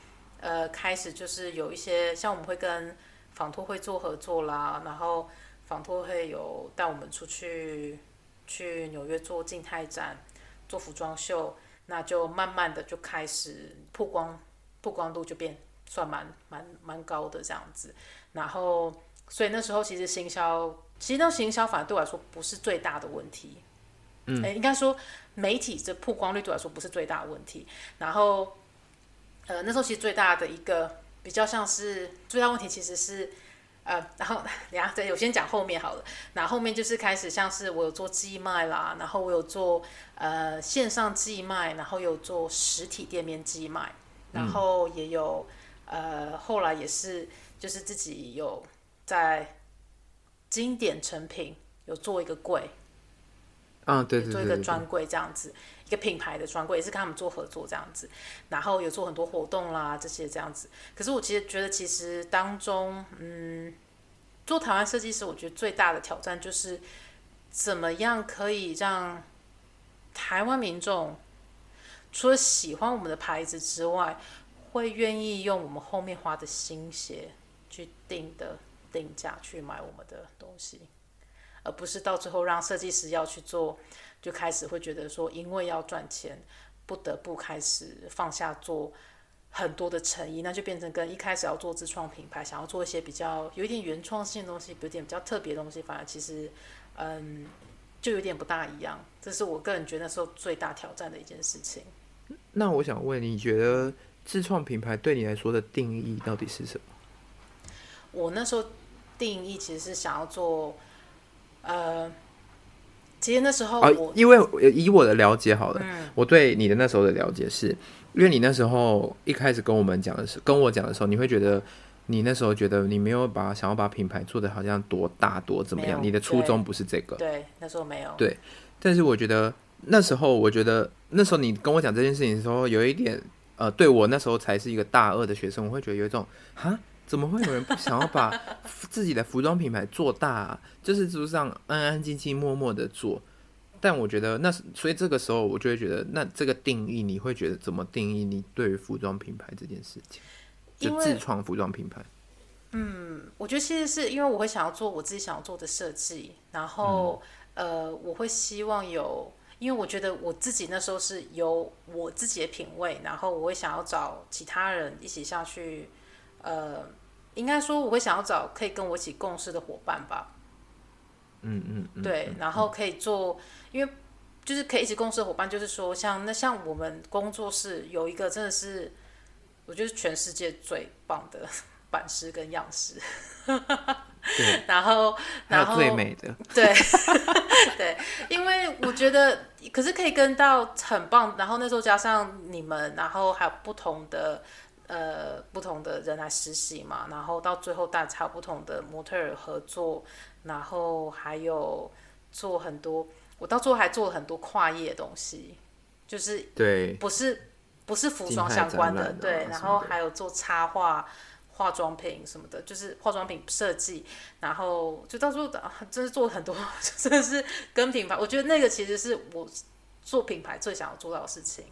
呃开始就是有一些像我们会跟纺拓会做合作啦，然后纺拓会有带我们出去。去纽约做静态展，做服装秀，那就慢慢的就开始曝光，曝光度就变算蛮蛮蛮高的这样子。然后，所以那时候其实行销，其实那行销反而对我来说不是最大的问题。嗯，欸、应该说媒体这曝光率对我来说不是最大的问题。然后，呃，那时候其实最大的一个比较像是最大问题其实是。呃，然后，等下，对，我先讲后面好了。那后面就是开始像是我有做寄卖啦，然后我有做呃线上寄卖，然后有做实体店面寄卖，然后也有、嗯、呃后来也是就是自己有在经典成品有做一个柜，啊对对，对，做一个专柜这样子，一个品牌的专柜也是跟他们做合作这样子，然后有做很多活动啦这些这样子。可是我其实觉得其实当中嗯。做台湾设计师，我觉得最大的挑战就是怎么样可以让台湾民众除了喜欢我们的牌子之外，会愿意用我们后面花的心血去定的定价去买我们的东西，而不是到最后让设计师要去做，就开始会觉得说，因为要赚钱，不得不开始放下做。很多的诚意，那就变成跟一开始要做自创品牌，想要做一些比较有一点原创性的东西，有点比较特别的东西，反而其实，嗯，就有点不大一样。这是我个人觉得那时候最大挑战的一件事情。那我想问，你觉得自创品牌对你来说的定义到底是什么？我那时候定义其实是想要做，呃，其实那时候因为以我的了解好了，嗯，我对你的那时候的了解是。因为你那时候一开始跟我们讲的时候，跟我讲的时候，你会觉得你那时候觉得你没有把想要把品牌做的好像多大多怎么样，你的初衷不是这个。对，那时候没有。对，但是我觉得那时候，我觉得那时候你跟我讲这件事情的时候，有一点呃，对我那时候才是一个大二的学生，我会觉得有一种哈，怎么会有人不想要把 自己的服装品牌做大啊？就是就是这样安安静静默默的做。但我觉得那所以这个时候我就会觉得，那这个定义你会觉得怎么定义你对于服装品牌这件事情？就自创服装品牌。嗯，我觉得其实是因为我会想要做我自己想要做的设计，然后、嗯、呃，我会希望有，因为我觉得我自己那时候是有我自己的品味，然后我会想要找其他人一起下去，呃，应该说我会想要找可以跟我一起共事的伙伴吧。嗯嗯，嗯，对，然后可以做，因为就是可以一起共事的伙伴，就是说像那像我们工作室有一个真的是，我觉得全世界最棒的 版师跟样师，对，然后然后最美的，对 对，因为我觉得可是可以跟到很棒，然后那时候加上你们，然后还有不同的呃不同的人来实习嘛，然后到最后大家不同的模特儿合作。然后还有做很多，我到最后还做了很多跨业的东西，就是对，不是不是服装相关的，对。然后还有做插画、化妆品什么的，就是化妆品设计。然后就到时候真是做了很多，真的是跟品牌。我觉得那个其实是我做品牌最想要做到的事情，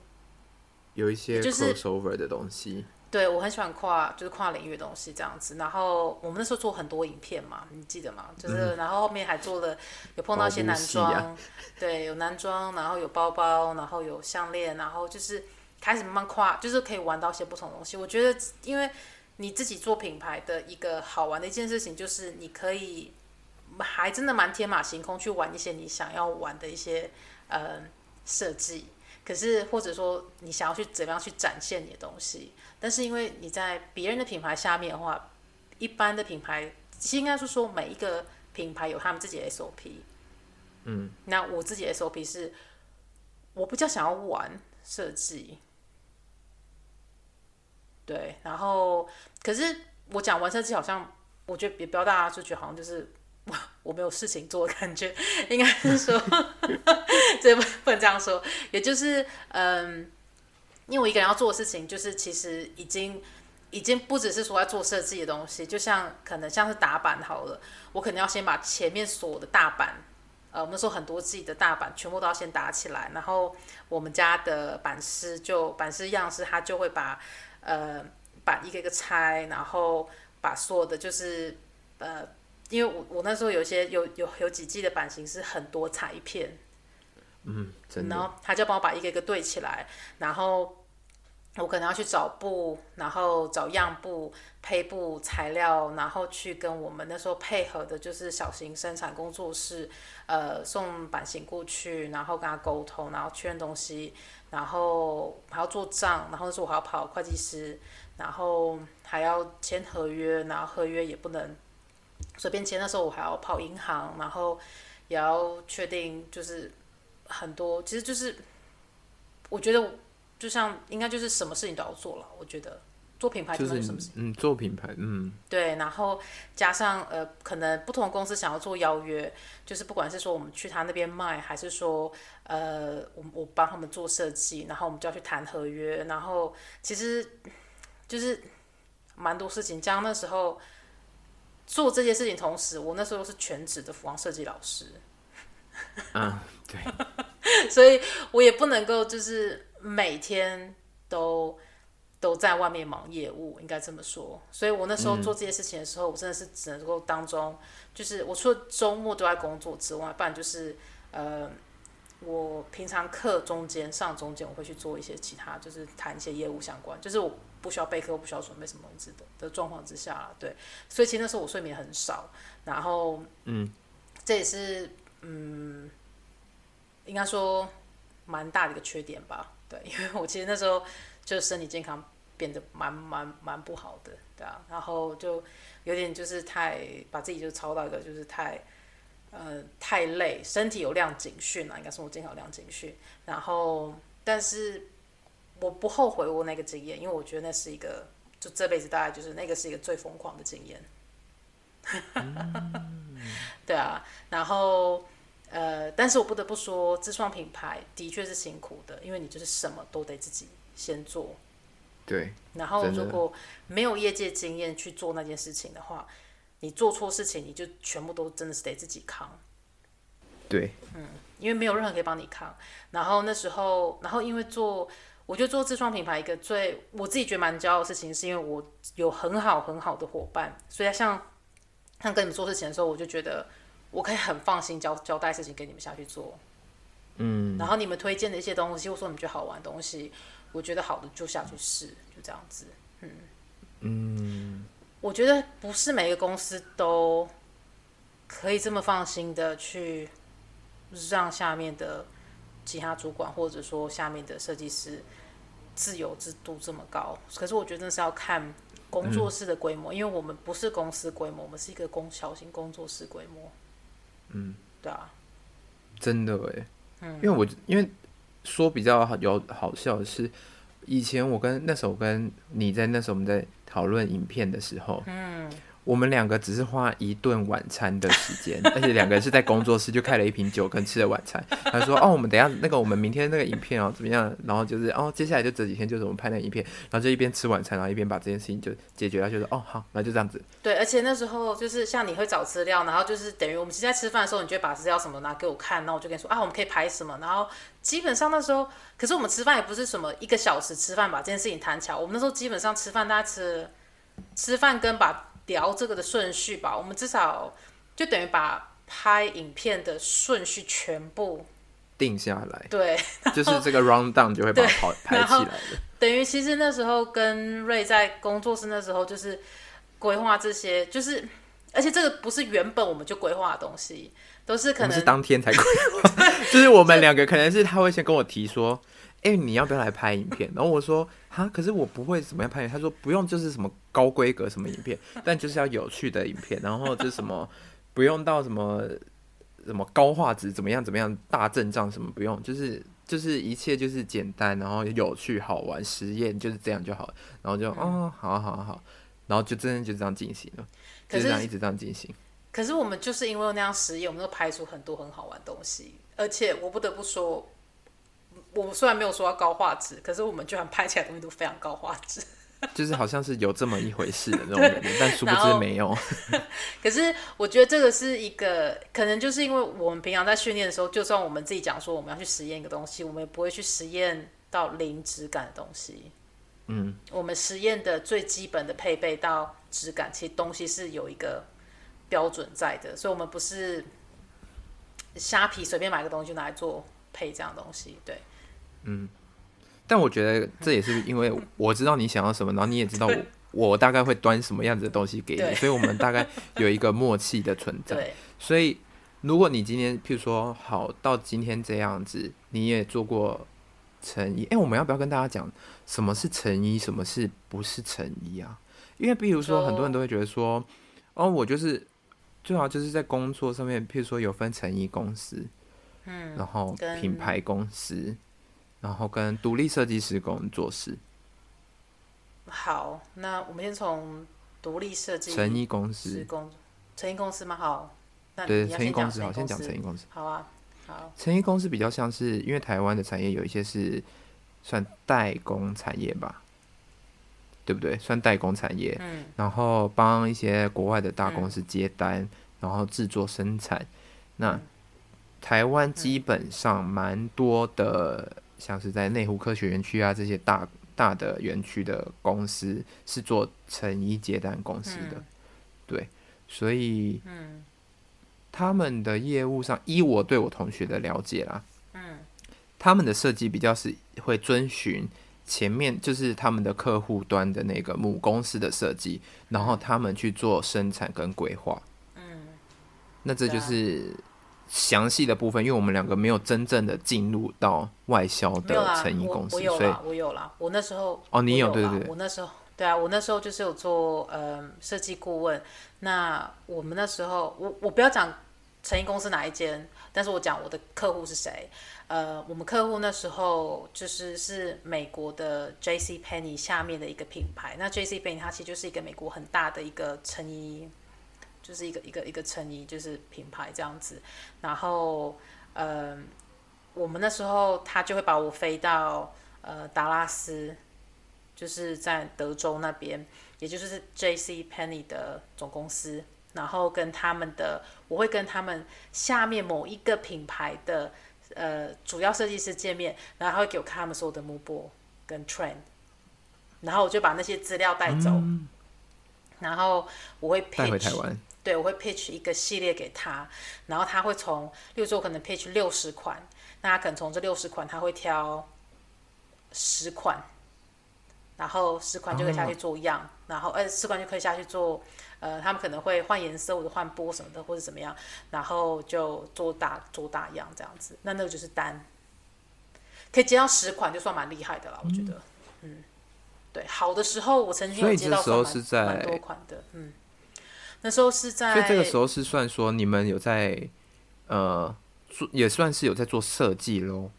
有一些 crossover 的东西。对，我很喜欢跨，就是跨领域的东西这样子。然后我们那时候做很多影片嘛，你记得吗？就是、嗯、然后后面还做了，有碰到一些男装、啊，对，有男装，然后有包包，然后有项链，然后就是开始慢慢跨，就是可以玩到一些不同的东西。我觉得，因为你自己做品牌的一个好玩的一件事情，就是你可以还真的蛮天马行空去玩一些你想要玩的一些呃设计。可是或者说你想要去怎么样去展现你的东西。但是因为你在别人的品牌下面的话，一般的品牌其实应该是说每一个品牌有他们自己的 SOP。嗯，那我自己的 SOP 是，我比较想要玩，设计。对，然后可是我讲完设计，好像我觉得也不要大家就觉得好像就是我 我没有事情做的感觉，应该是说 这不不能这样说，也就是嗯，因为我一个人要做的事情，就是其实已经已经不只是说要做设计的东西，就像可能像是打板好了，我可能要先把前面所有的大板，呃，我们说很多自己的大板全部都要先打起来，然后我们家的板师就板师样式，他就会把。呃，把一个一个拆，然后把所有的就是呃，因为我我那时候有些有有有几季的版型是很多裁片，嗯，真的。然后他就帮我把一个一个对起来，然后我可能要去找布，然后找样布、胚布材料，然后去跟我们那时候配合的就是小型生产工作室，呃，送版型过去，然后跟他沟通，然后确认东西。然后还要做账，然后那时候我还要跑会计师，然后还要签合约，然后合约也不能随便签。那时候我还要跑银行，然后也要确定，就是很多，其实就是我觉得就像应该就是什么事情都要做了，我觉得。做品牌就是什么事？嗯，做品牌，嗯，对，然后加上呃，可能不同公司想要做邀约，就是不管是说我们去他那边卖，还是说呃，我我帮他们做设计，然后我们就要去谈合约，然后其实就是蛮多事情。加上那时候做这些事情，同时我那时候是全职的服装设计老师，嗯，对，所以我也不能够就是每天都。都在外面忙业务，应该这么说。所以我那时候做这些事情的时候，嗯、我真的是只能够当中，就是我除了周末都在工作之外，不然就是呃，我平常课中间上中间我会去做一些其他，就是谈一些业务相关，就是我不需要备课，不需要准备什么东西的的状况之下，对。所以其实那时候我睡眠很少，然后嗯，这也是嗯，应该说蛮大的一个缺点吧，对，因为我其实那时候。就身体健康变得蛮蛮蛮不好的，对啊，然后就有点就是太把自己就操到一个就是太呃太累，身体有亮警讯啊，应该说我经常亮警讯，然后但是我不后悔我那个经验，因为我觉得那是一个就这辈子大概就是那个是一个最疯狂的经验，对啊，然后呃，但是我不得不说，自创品牌的确是辛苦的，因为你就是什么都得自己。先做，对。然后如果没有业界经验去做那件事情的话，你做错事情，你就全部都真的是得自己扛。对，嗯，因为没有任何人可以帮你扛。然后那时候，然后因为做，我觉得做自创品牌一个最我自己觉得蛮骄傲的事情，是因为我有很好很好的伙伴，所以像像跟你们做事情的时候，我就觉得我可以很放心交交代事情给你们下去做。嗯，然后你们推荐的一些东西，或者说你们觉得好玩的东西。我觉得好的就下去试，就这样子。嗯嗯，我觉得不是每个公司都可以这么放心的去让下面的其他主管或者说下面的设计师自由之度这么高。可是我觉得那是要看工作室的规模，嗯，因为我们不是公司规模，我们是一个工小型工作室规模。嗯，对啊，真的哎，嗯，因为我因为。说比较有好笑的是，以前我跟那时候跟你在那时候我们在讨论影片的时候，嗯。我们两个只是花一顿晚餐的时间，而且两个人是在工作室就开了一瓶酒跟吃了晚餐。他说：“哦，我们等下那个我们明天那个影片哦怎么样？然后就是哦，接下来就这几天就是我们拍那个影片，然后就一边吃晚餐，然后一边把这件事情就解决了，就说哦好，那就这样子。”对，而且那时候就是像你会找资料，然后就是等于我们其实在吃饭的时候，你就会把资料什么拿给我看，然后我就跟你说啊，我们可以拍什么。然后基本上那时候，可是我们吃饭也不是什么一个小时吃饭把这件事情谈起来，我们那时候基本上吃饭大家吃吃饭跟把。聊这个的顺序吧，我们至少就等于把拍影片的顺序全部定下来。对，就是这个 round down 就会把它拍拍起来的。等于其实那时候跟瑞在工作室那时候就是规划这些，就是而且这个不是原本我们就规划的东西，都是可能是当天才规划。就是我们两个可能是他会先跟我提说。哎、欸，你要不要来拍影片？然后我说，哈，可是我不会怎么样拍。他说不用，就是什么高规格什么影片，但就是要有趣的影片。然后就什么不用到什么什么高画质，怎么样怎么样大阵仗什么不用，就是就是一切就是简单，然后有趣好玩，实验就是这样就好了，然后就、嗯、哦，好好好，然后就真的就这样进行了，就这样一直这样进行。可是我们就是因为那样实验，我们都拍出很多很好玩的东西，而且我不得不说，我虽然没有说要高画质，可是我们居然拍起来东西都非常高画质。就是好像是有这么一回事的那种感觉，但殊不知没有。可是我觉得这个是一个，可能就是因为我们平常在训练的时候，就算我们自己讲说我们要去实验一个东西，我们也不会去实验到零质感的东西。嗯，我们实验的最基本的配备到质感，其实东西是有一个标准在的，所以我们不是虾皮随便买个东西就拿来做配这样东西。对，嗯。但我觉得这也是因为我知道你想要什么，然后你也知道我我大概会端什么样子的东西给你，所以我们大概有一个默契的存在。所以如果你今天譬如说好到今天这样子，你也做过成衣，哎，我们要不要跟大家讲什么是成衣，什么是不是成衣啊？因为比如说很多人都会觉得说，哦，我就是最好就是在工作上面，譬如说有分成衣公司，嗯，然后品牌公司。然后跟独立设计师工作室。好，那我们先从独立设计成衣公司。成衣公司吗？好，那对成衣公司好，先讲成衣公司。好啊，好。成衣公司比较像是，因为台湾的产业有一些是算代工产业吧，对不对？算代工产业。嗯。然后帮一些国外的大公司接单，嗯、然后制作生产。那、嗯、台湾基本上蛮多的。像是在内湖科学园区啊，这些大大的园区的公司是做成衣接单公司的，嗯、对，所以，嗯，他们的业务上，依我对我同学的了解啦，嗯，他们的设计比较是会遵循前面就是他们的客户端的那个母公司的设计，然后他们去做生产跟规划，嗯，那这就是。详细的部分，因为我们两个没有真正的进入到外销的成衣公司，我有所以我有啦。我那时候哦，你有对对对，我那时候对啊，我那时候就是有做呃设计顾问。那我们那时候，我我不要讲成衣公司哪一间，但是我讲我的客户是谁。呃，我们客户那时候就是是美国的 J.C. Penney 下面的一个品牌。那 J.C. Penney 它其实就是一个美国很大的一个成衣。就是一个一个一个成衣，就是品牌这样子。然后，呃，我们那时候他就会把我飞到呃达拉斯，就是在德州那边，也就是 J.C. Penney 的总公司。然后跟他们的，我会跟他们下面某一个品牌的呃主要设计师见面，然后他会给我看他们所有的 board 跟 trend，然后我就把那些资料带走，嗯、然后我会带回台湾。对，我会 pitch 一个系列给他，然后他会从，例如说我可能 pitch 六十款，那他可能从这六十款他会挑十款，然后十款就可以下去做样，oh. 然后呃十款就可以下去做，呃他们可能会换颜色或者换波什么的或者怎么样，然后就做大做大样这样子，那那个就是单，可以接到十款就算蛮厉害的了，我觉得，嗯，嗯，对，好的时候我曾经有接到蛮蛮多款的，嗯。那时候是在，所以这个时候是算说你们有在，呃，做也算是有在做设计喽，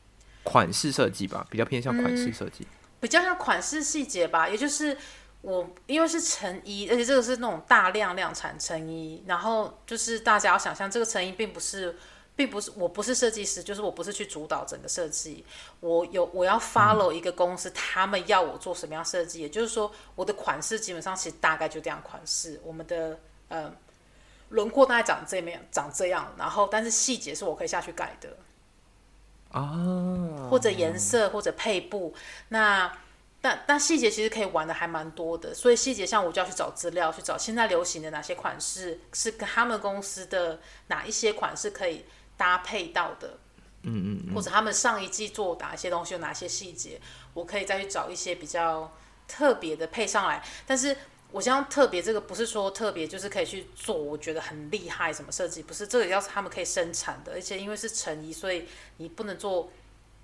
款式设计吧，比较偏向款式设计，嗯，比较像款式细节吧。也就是我因为是成衣，而且这个是那种大量量产成衣，然后就是大家要想象这个成衣并不是，并不是我不是设计师，就是我不是去主导整个设计，我有我要 follow 一个公司，嗯，他们要我做什么样设计，也就是说我的款式基本上其实大概就这样款式，我们的。嗯，轮廓大概长这面，长这样，然后但是细节是我可以下去改的。啊，或者颜色或者配布，那但但细节其实可以玩的还蛮多的，所以细节像我就要去找资料，去找现在流行的哪些款式是跟他们公司的哪一些款式可以搭配到的，嗯嗯，或者他们上一季做哪些东西有哪些细节，我可以再去找一些比较特别的配上来，但是。我想特别这个不是说特别就是可以去做，我觉得很厉害什么设计，不是这个要是他们可以生产的，而且因为是成衣，所以你不能做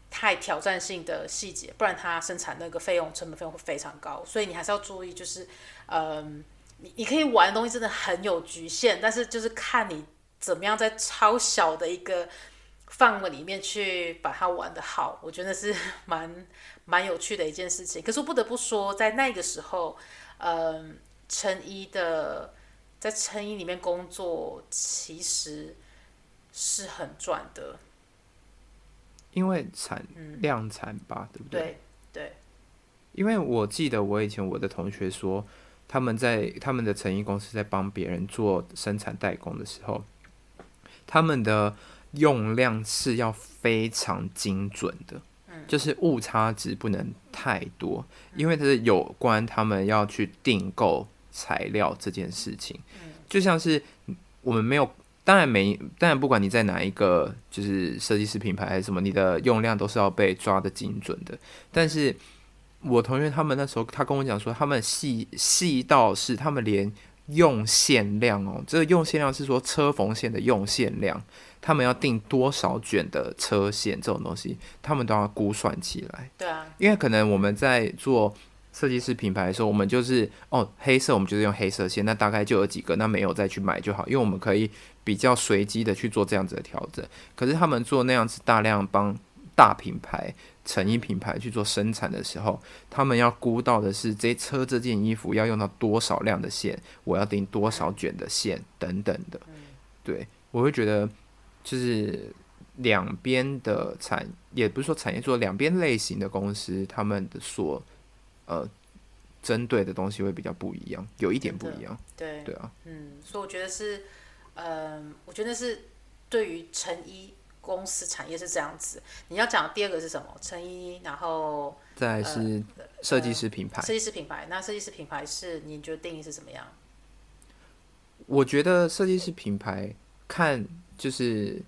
太挑战性的细节，不然它生产那个费用成本费用会非常高，所以你还是要注意，就是嗯，你你可以玩的东西真的很有局限，但是就是看你怎么样在超小的一个范围里面去把它玩得好，我觉得是 蛮蛮有趣的一件事情。可是我不得不说，在那个时候，嗯，成衣的在成衣里面工作其实是很赚的，因为产量产吧，嗯、对不对？对对。因为我记得我以前我的同学说，他们在他们的成衣公司在帮别人做生产代工的时候，他们的。用量是要非常精准的，就是误差值不能太多，因为它是有关他们要去订购材料这件事情。就像是我们没有，当然没，当然不管你在哪一个就是设计师品牌还是什么，你的用量都是要被抓的精准的。但是我同学他们那时候，他跟我讲说，他们细细到是他们连用线量哦，这个用线量是说车缝线的用线量。他们要订多少卷的车线这种东西，他们都要估算起来。对啊，因为可能我们在做设计师品牌的时候，我们就是哦，黑色我们就是用黑色线，那大概就有几个，那没有再去买就好，因为我们可以比较随机的去做这样子的调整。可是他们做那样子大量帮大品牌、成衣品牌去做生产的时候，他们要估到的是这车这件衣服要用到多少量的线，我要订多少卷的线等等的。对，我会觉得。就是两边的产，也不是说产业做两边类型的公司，他们的所呃针对的东西会比较不一样，有一点不一样。对对啊，嗯，所以我觉得是，嗯、呃，我觉得是对于成衣公司产业是这样子。你要讲的第二个是什么？成衣，然后再是设计师品牌。设计师品牌，那设计师品牌是你觉得定义是怎么样？我觉得设计师品牌看。就是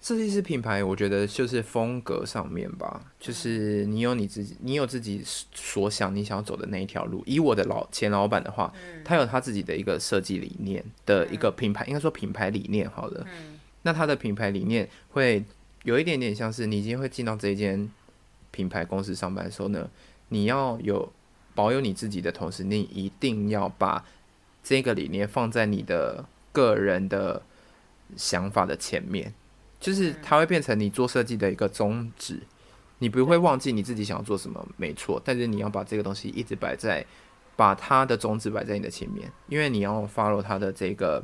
设计师品牌，我觉得就是风格上面吧，就是你有你自己，你有自己所想，你想要走的那一条路。以我的老前老板的话，他有他自己的一个设计理念的一个品牌，应该说品牌理念好了。那他的品牌理念会有一点点像是，你今天会进到这一间品牌公司上班的时候呢，你要有保有你自己的同时，你一定要把这个理念放在你的个人的。想法的前面，就是它会变成你做设计的一个宗旨。你不会忘记你自己想要做什么，没错。但是你要把这个东西一直摆在，把它的宗旨摆在你的前面，因为你要 follow 它的这个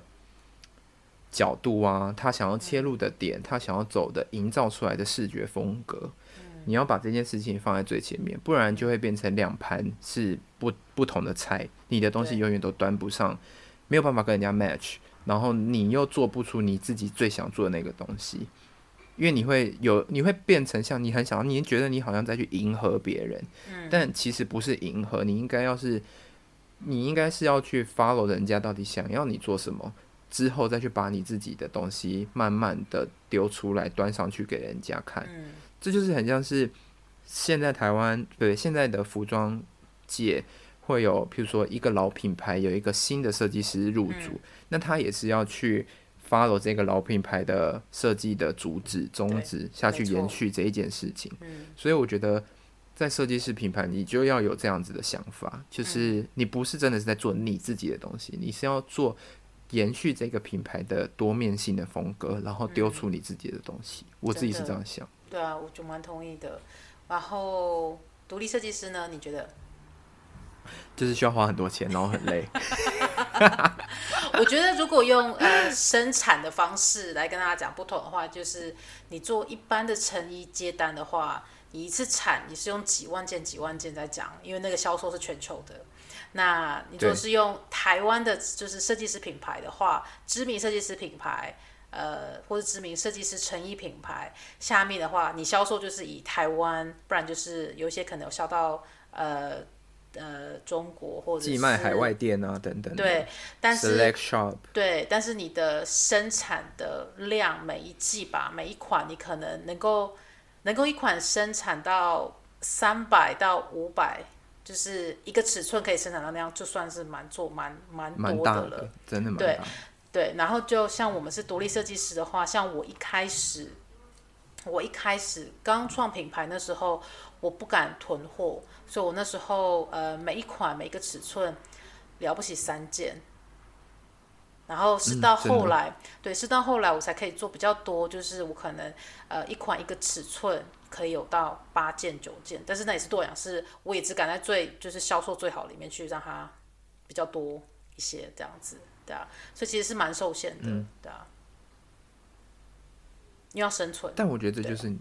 角度啊，他想要切入的点，他想要走的营造出来的视觉风格，你要把这件事情放在最前面，不然就会变成两盘是不不同的菜，你的东西永远都端不上，没有办法跟人家 match。然后你又做不出你自己最想做的那个东西，因为你会有，你会变成像你很想要，你觉得你好像在去迎合别人，但其实不是迎合，你应该要是，你应该是要去 follow 人家到底想要你做什么，之后再去把你自己的东西慢慢的丢出来，端上去给人家看，这就是很像是现在台湾对现在的服装界。会有，譬如说一个老品牌有一个新的设计师入驻，嗯、那他也是要去 follow 这个老品牌的设计的主旨宗旨下去延续这一件事情。所以我觉得在设计师品牌，你就要有这样子的想法，就是你不是真的是在做你自己的东西，你是要做延续这个品牌的多面性的风格，然后丢出你自己的东西。嗯、我自己是这样想。对啊，我就蛮同意的。然后独立设计师呢？你觉得？就是需要花很多钱，然后很累。我觉得如果用呃生产的方式来跟大家讲不同的话，就是你做一般的成衣接单的话，你一次产你是用几万件几万件在讲，因为那个销售是全球的。那你就是用台湾的，就是设计师品牌的话，知名设计师品牌，呃，或者知名设计师成衣品牌下面的话，你销售就是以台湾，不然就是有一些可能有销到呃。呃，中国或者是寄卖海外店啊，等等。对，但是 Select shop 对，但是你的生产的量，每一季吧，每一款你可能能够能够一款生产到三百到五百，就是一个尺寸可以生产到那样，就算是蛮做蛮蛮多的了，的真的蛮。对对，然后就像我们是独立设计师的话，像我一开始，我一开始刚创品牌那时候，我不敢囤货。所以，我那时候，呃，每一款每一个尺寸，了不起三件，然后是到后来，嗯、对，是到后来我才可以做比较多，就是我可能呃一款一个尺寸可以有到八件九件，但是那也是多样，是我也只敢在最就是销售最好里面去让它比较多一些这样子，对啊，所以其实是蛮受限的，嗯、对啊，你要生存。但我觉得这就是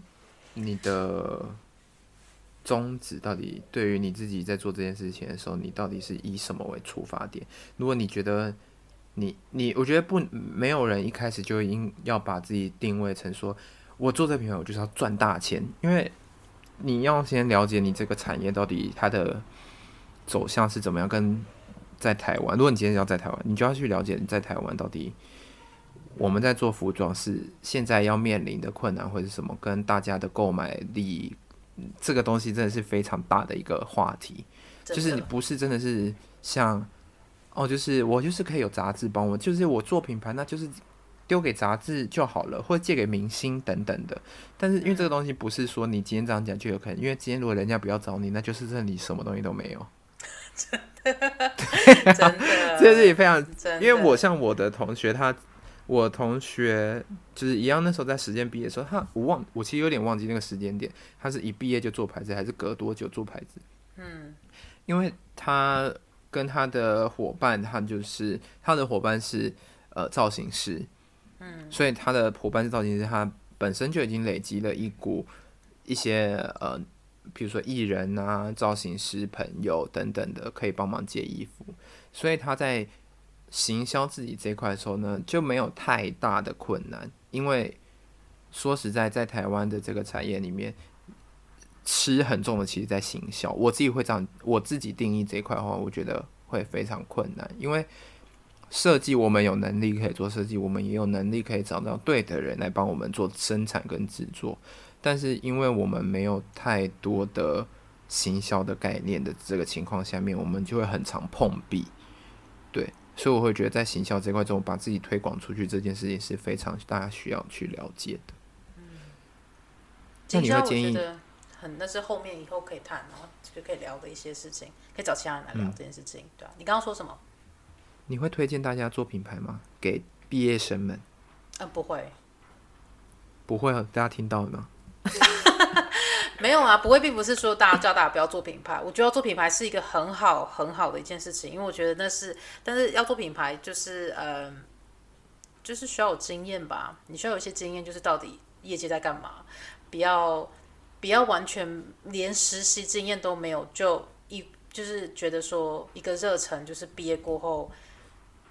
你的宗旨，到底对于你自己在做这件事情的时候，你到底是以什么为出发点？如果你觉得你你，我觉得不，没有人一开始就应要把自己定位成说，我做这品牌我就是要赚大钱，因为你要先了解你这个产业到底它的走向是怎么样。跟在台湾，如果你今天要在台湾，你就要去了解你在台湾到底我们在做服装是现在要面临的困难或者是什么，跟大家的购买力，这个东西真的是非常大的一个话题，就是你不是真的是像。哦，就是我就是可以有杂志帮我，就是我做品牌，那就是丢给杂志就好了，或者借给明星等等的。但是因为这个东西不是说你今天这样讲就有可能，因为今天如果人家不要找你，那就是这里什么东西都没有。真的，真的，这是也非常，因为我像我的同学，他我同学就是一样，那时候在实践毕业的时候，他我忘，我其实有点忘记那个时间点，他是一毕业就做牌子，还是隔多久做牌子？嗯，因为他。跟他的伙伴，他就是他的伙伴是呃造型师，嗯，所以他的伙伴是造型师，他本身就已经累积了一股一些呃，比如说艺人啊、造型师朋友等等的可以帮忙借衣服，所以他在行销自己这块的时候呢，就没有太大的困难，因为说实在，在台湾的这个产业里面。吃很重的，其实在行销。我自己会这样，我自己定义这一块的话，我觉得会非常困难。因为设计，我们有能力可以做设计，我们也有能力可以找到对的人来帮我们做生产跟制作。但是，因为我们没有太多的行销的概念的这个情况下面，我们就会很常碰壁。对，所以我会觉得在行销这块中，把自己推广出去这件事情是非常大家需要去了解的。嗯，那你会建议？很，那是后面以后可以谈，然后就可以聊的一些事情，可以找其他人来聊这件事情，嗯、对啊，你刚刚说什么？你会推荐大家做品牌吗？给毕业生们？嗯，不会。不会，大家听到了吗？没有啊，不会，并不是说大家叫大家不要做品牌。我觉得要做品牌是一个很好很好的一件事情，因为我觉得那是，但是要做品牌就是，嗯、呃，就是需要有经验吧。你需要有一些经验，就是到底业界在干嘛，不要。不要完全连实习经验都没有，就一就是觉得说一个热忱，就是毕业过后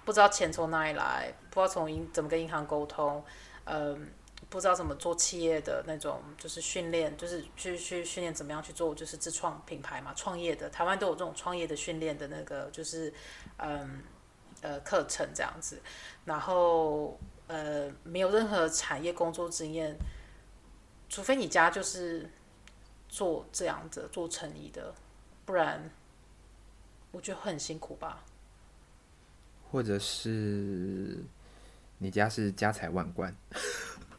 不知道钱从哪里来，不知道从银怎么跟银行沟通，嗯，不知道怎么做企业的那种就是训练，就是去去训练怎么样去做就是自创品牌嘛，创业的台湾都有这种创业的训练的那个就是嗯呃课程这样子，然后呃没有任何产业工作经验，除非你家就是。做这样子做成衣的，不然我觉得很辛苦吧。或者是你家是家财万贯，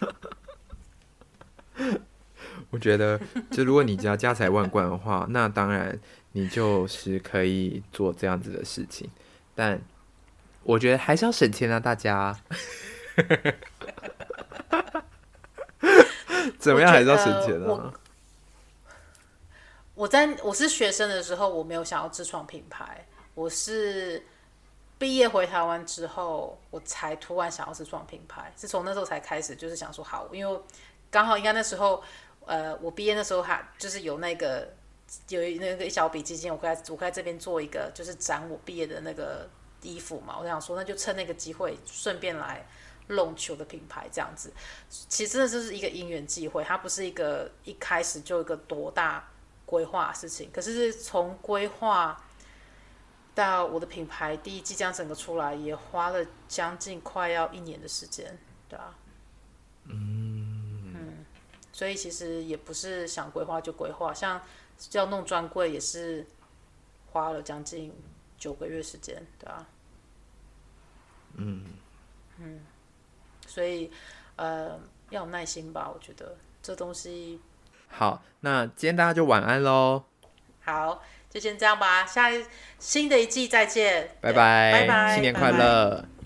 我觉得就如果你家家财万贯的话，那当然你就是可以做这样子的事情。但我觉得还是要省钱啊，大家。怎么样还是要省钱啊？我在我是学生的时候，我没有想要自创品牌。我是毕业回台湾之后，我才突然想要自创品牌。是从那时候才开始，就是想说好，因为刚好应该那时候，呃，我毕业那时候还就是有那个有那个一小笔基金，我可以我可以在这边做一个就是展我毕业的那个衣服嘛。我想说，那就趁那个机会，顺便来弄球的品牌这样子。其实真的就是一个因缘际会，它不是一个一开始就一个多大。规划事情，可是从规划到我的品牌第一季这样整个出来，也花了将近快要一年的时间，对啊，嗯，嗯，所以其实也不是想规划就规划，像要弄专柜也是花了将近九个月时间，对啊，嗯。嗯，所以呃要有耐心吧，我觉得这东西。好，那今天大家就晚安喽。好，就先这样吧，下一新的一季再见，拜拜，拜拜，新年快乐。拜拜。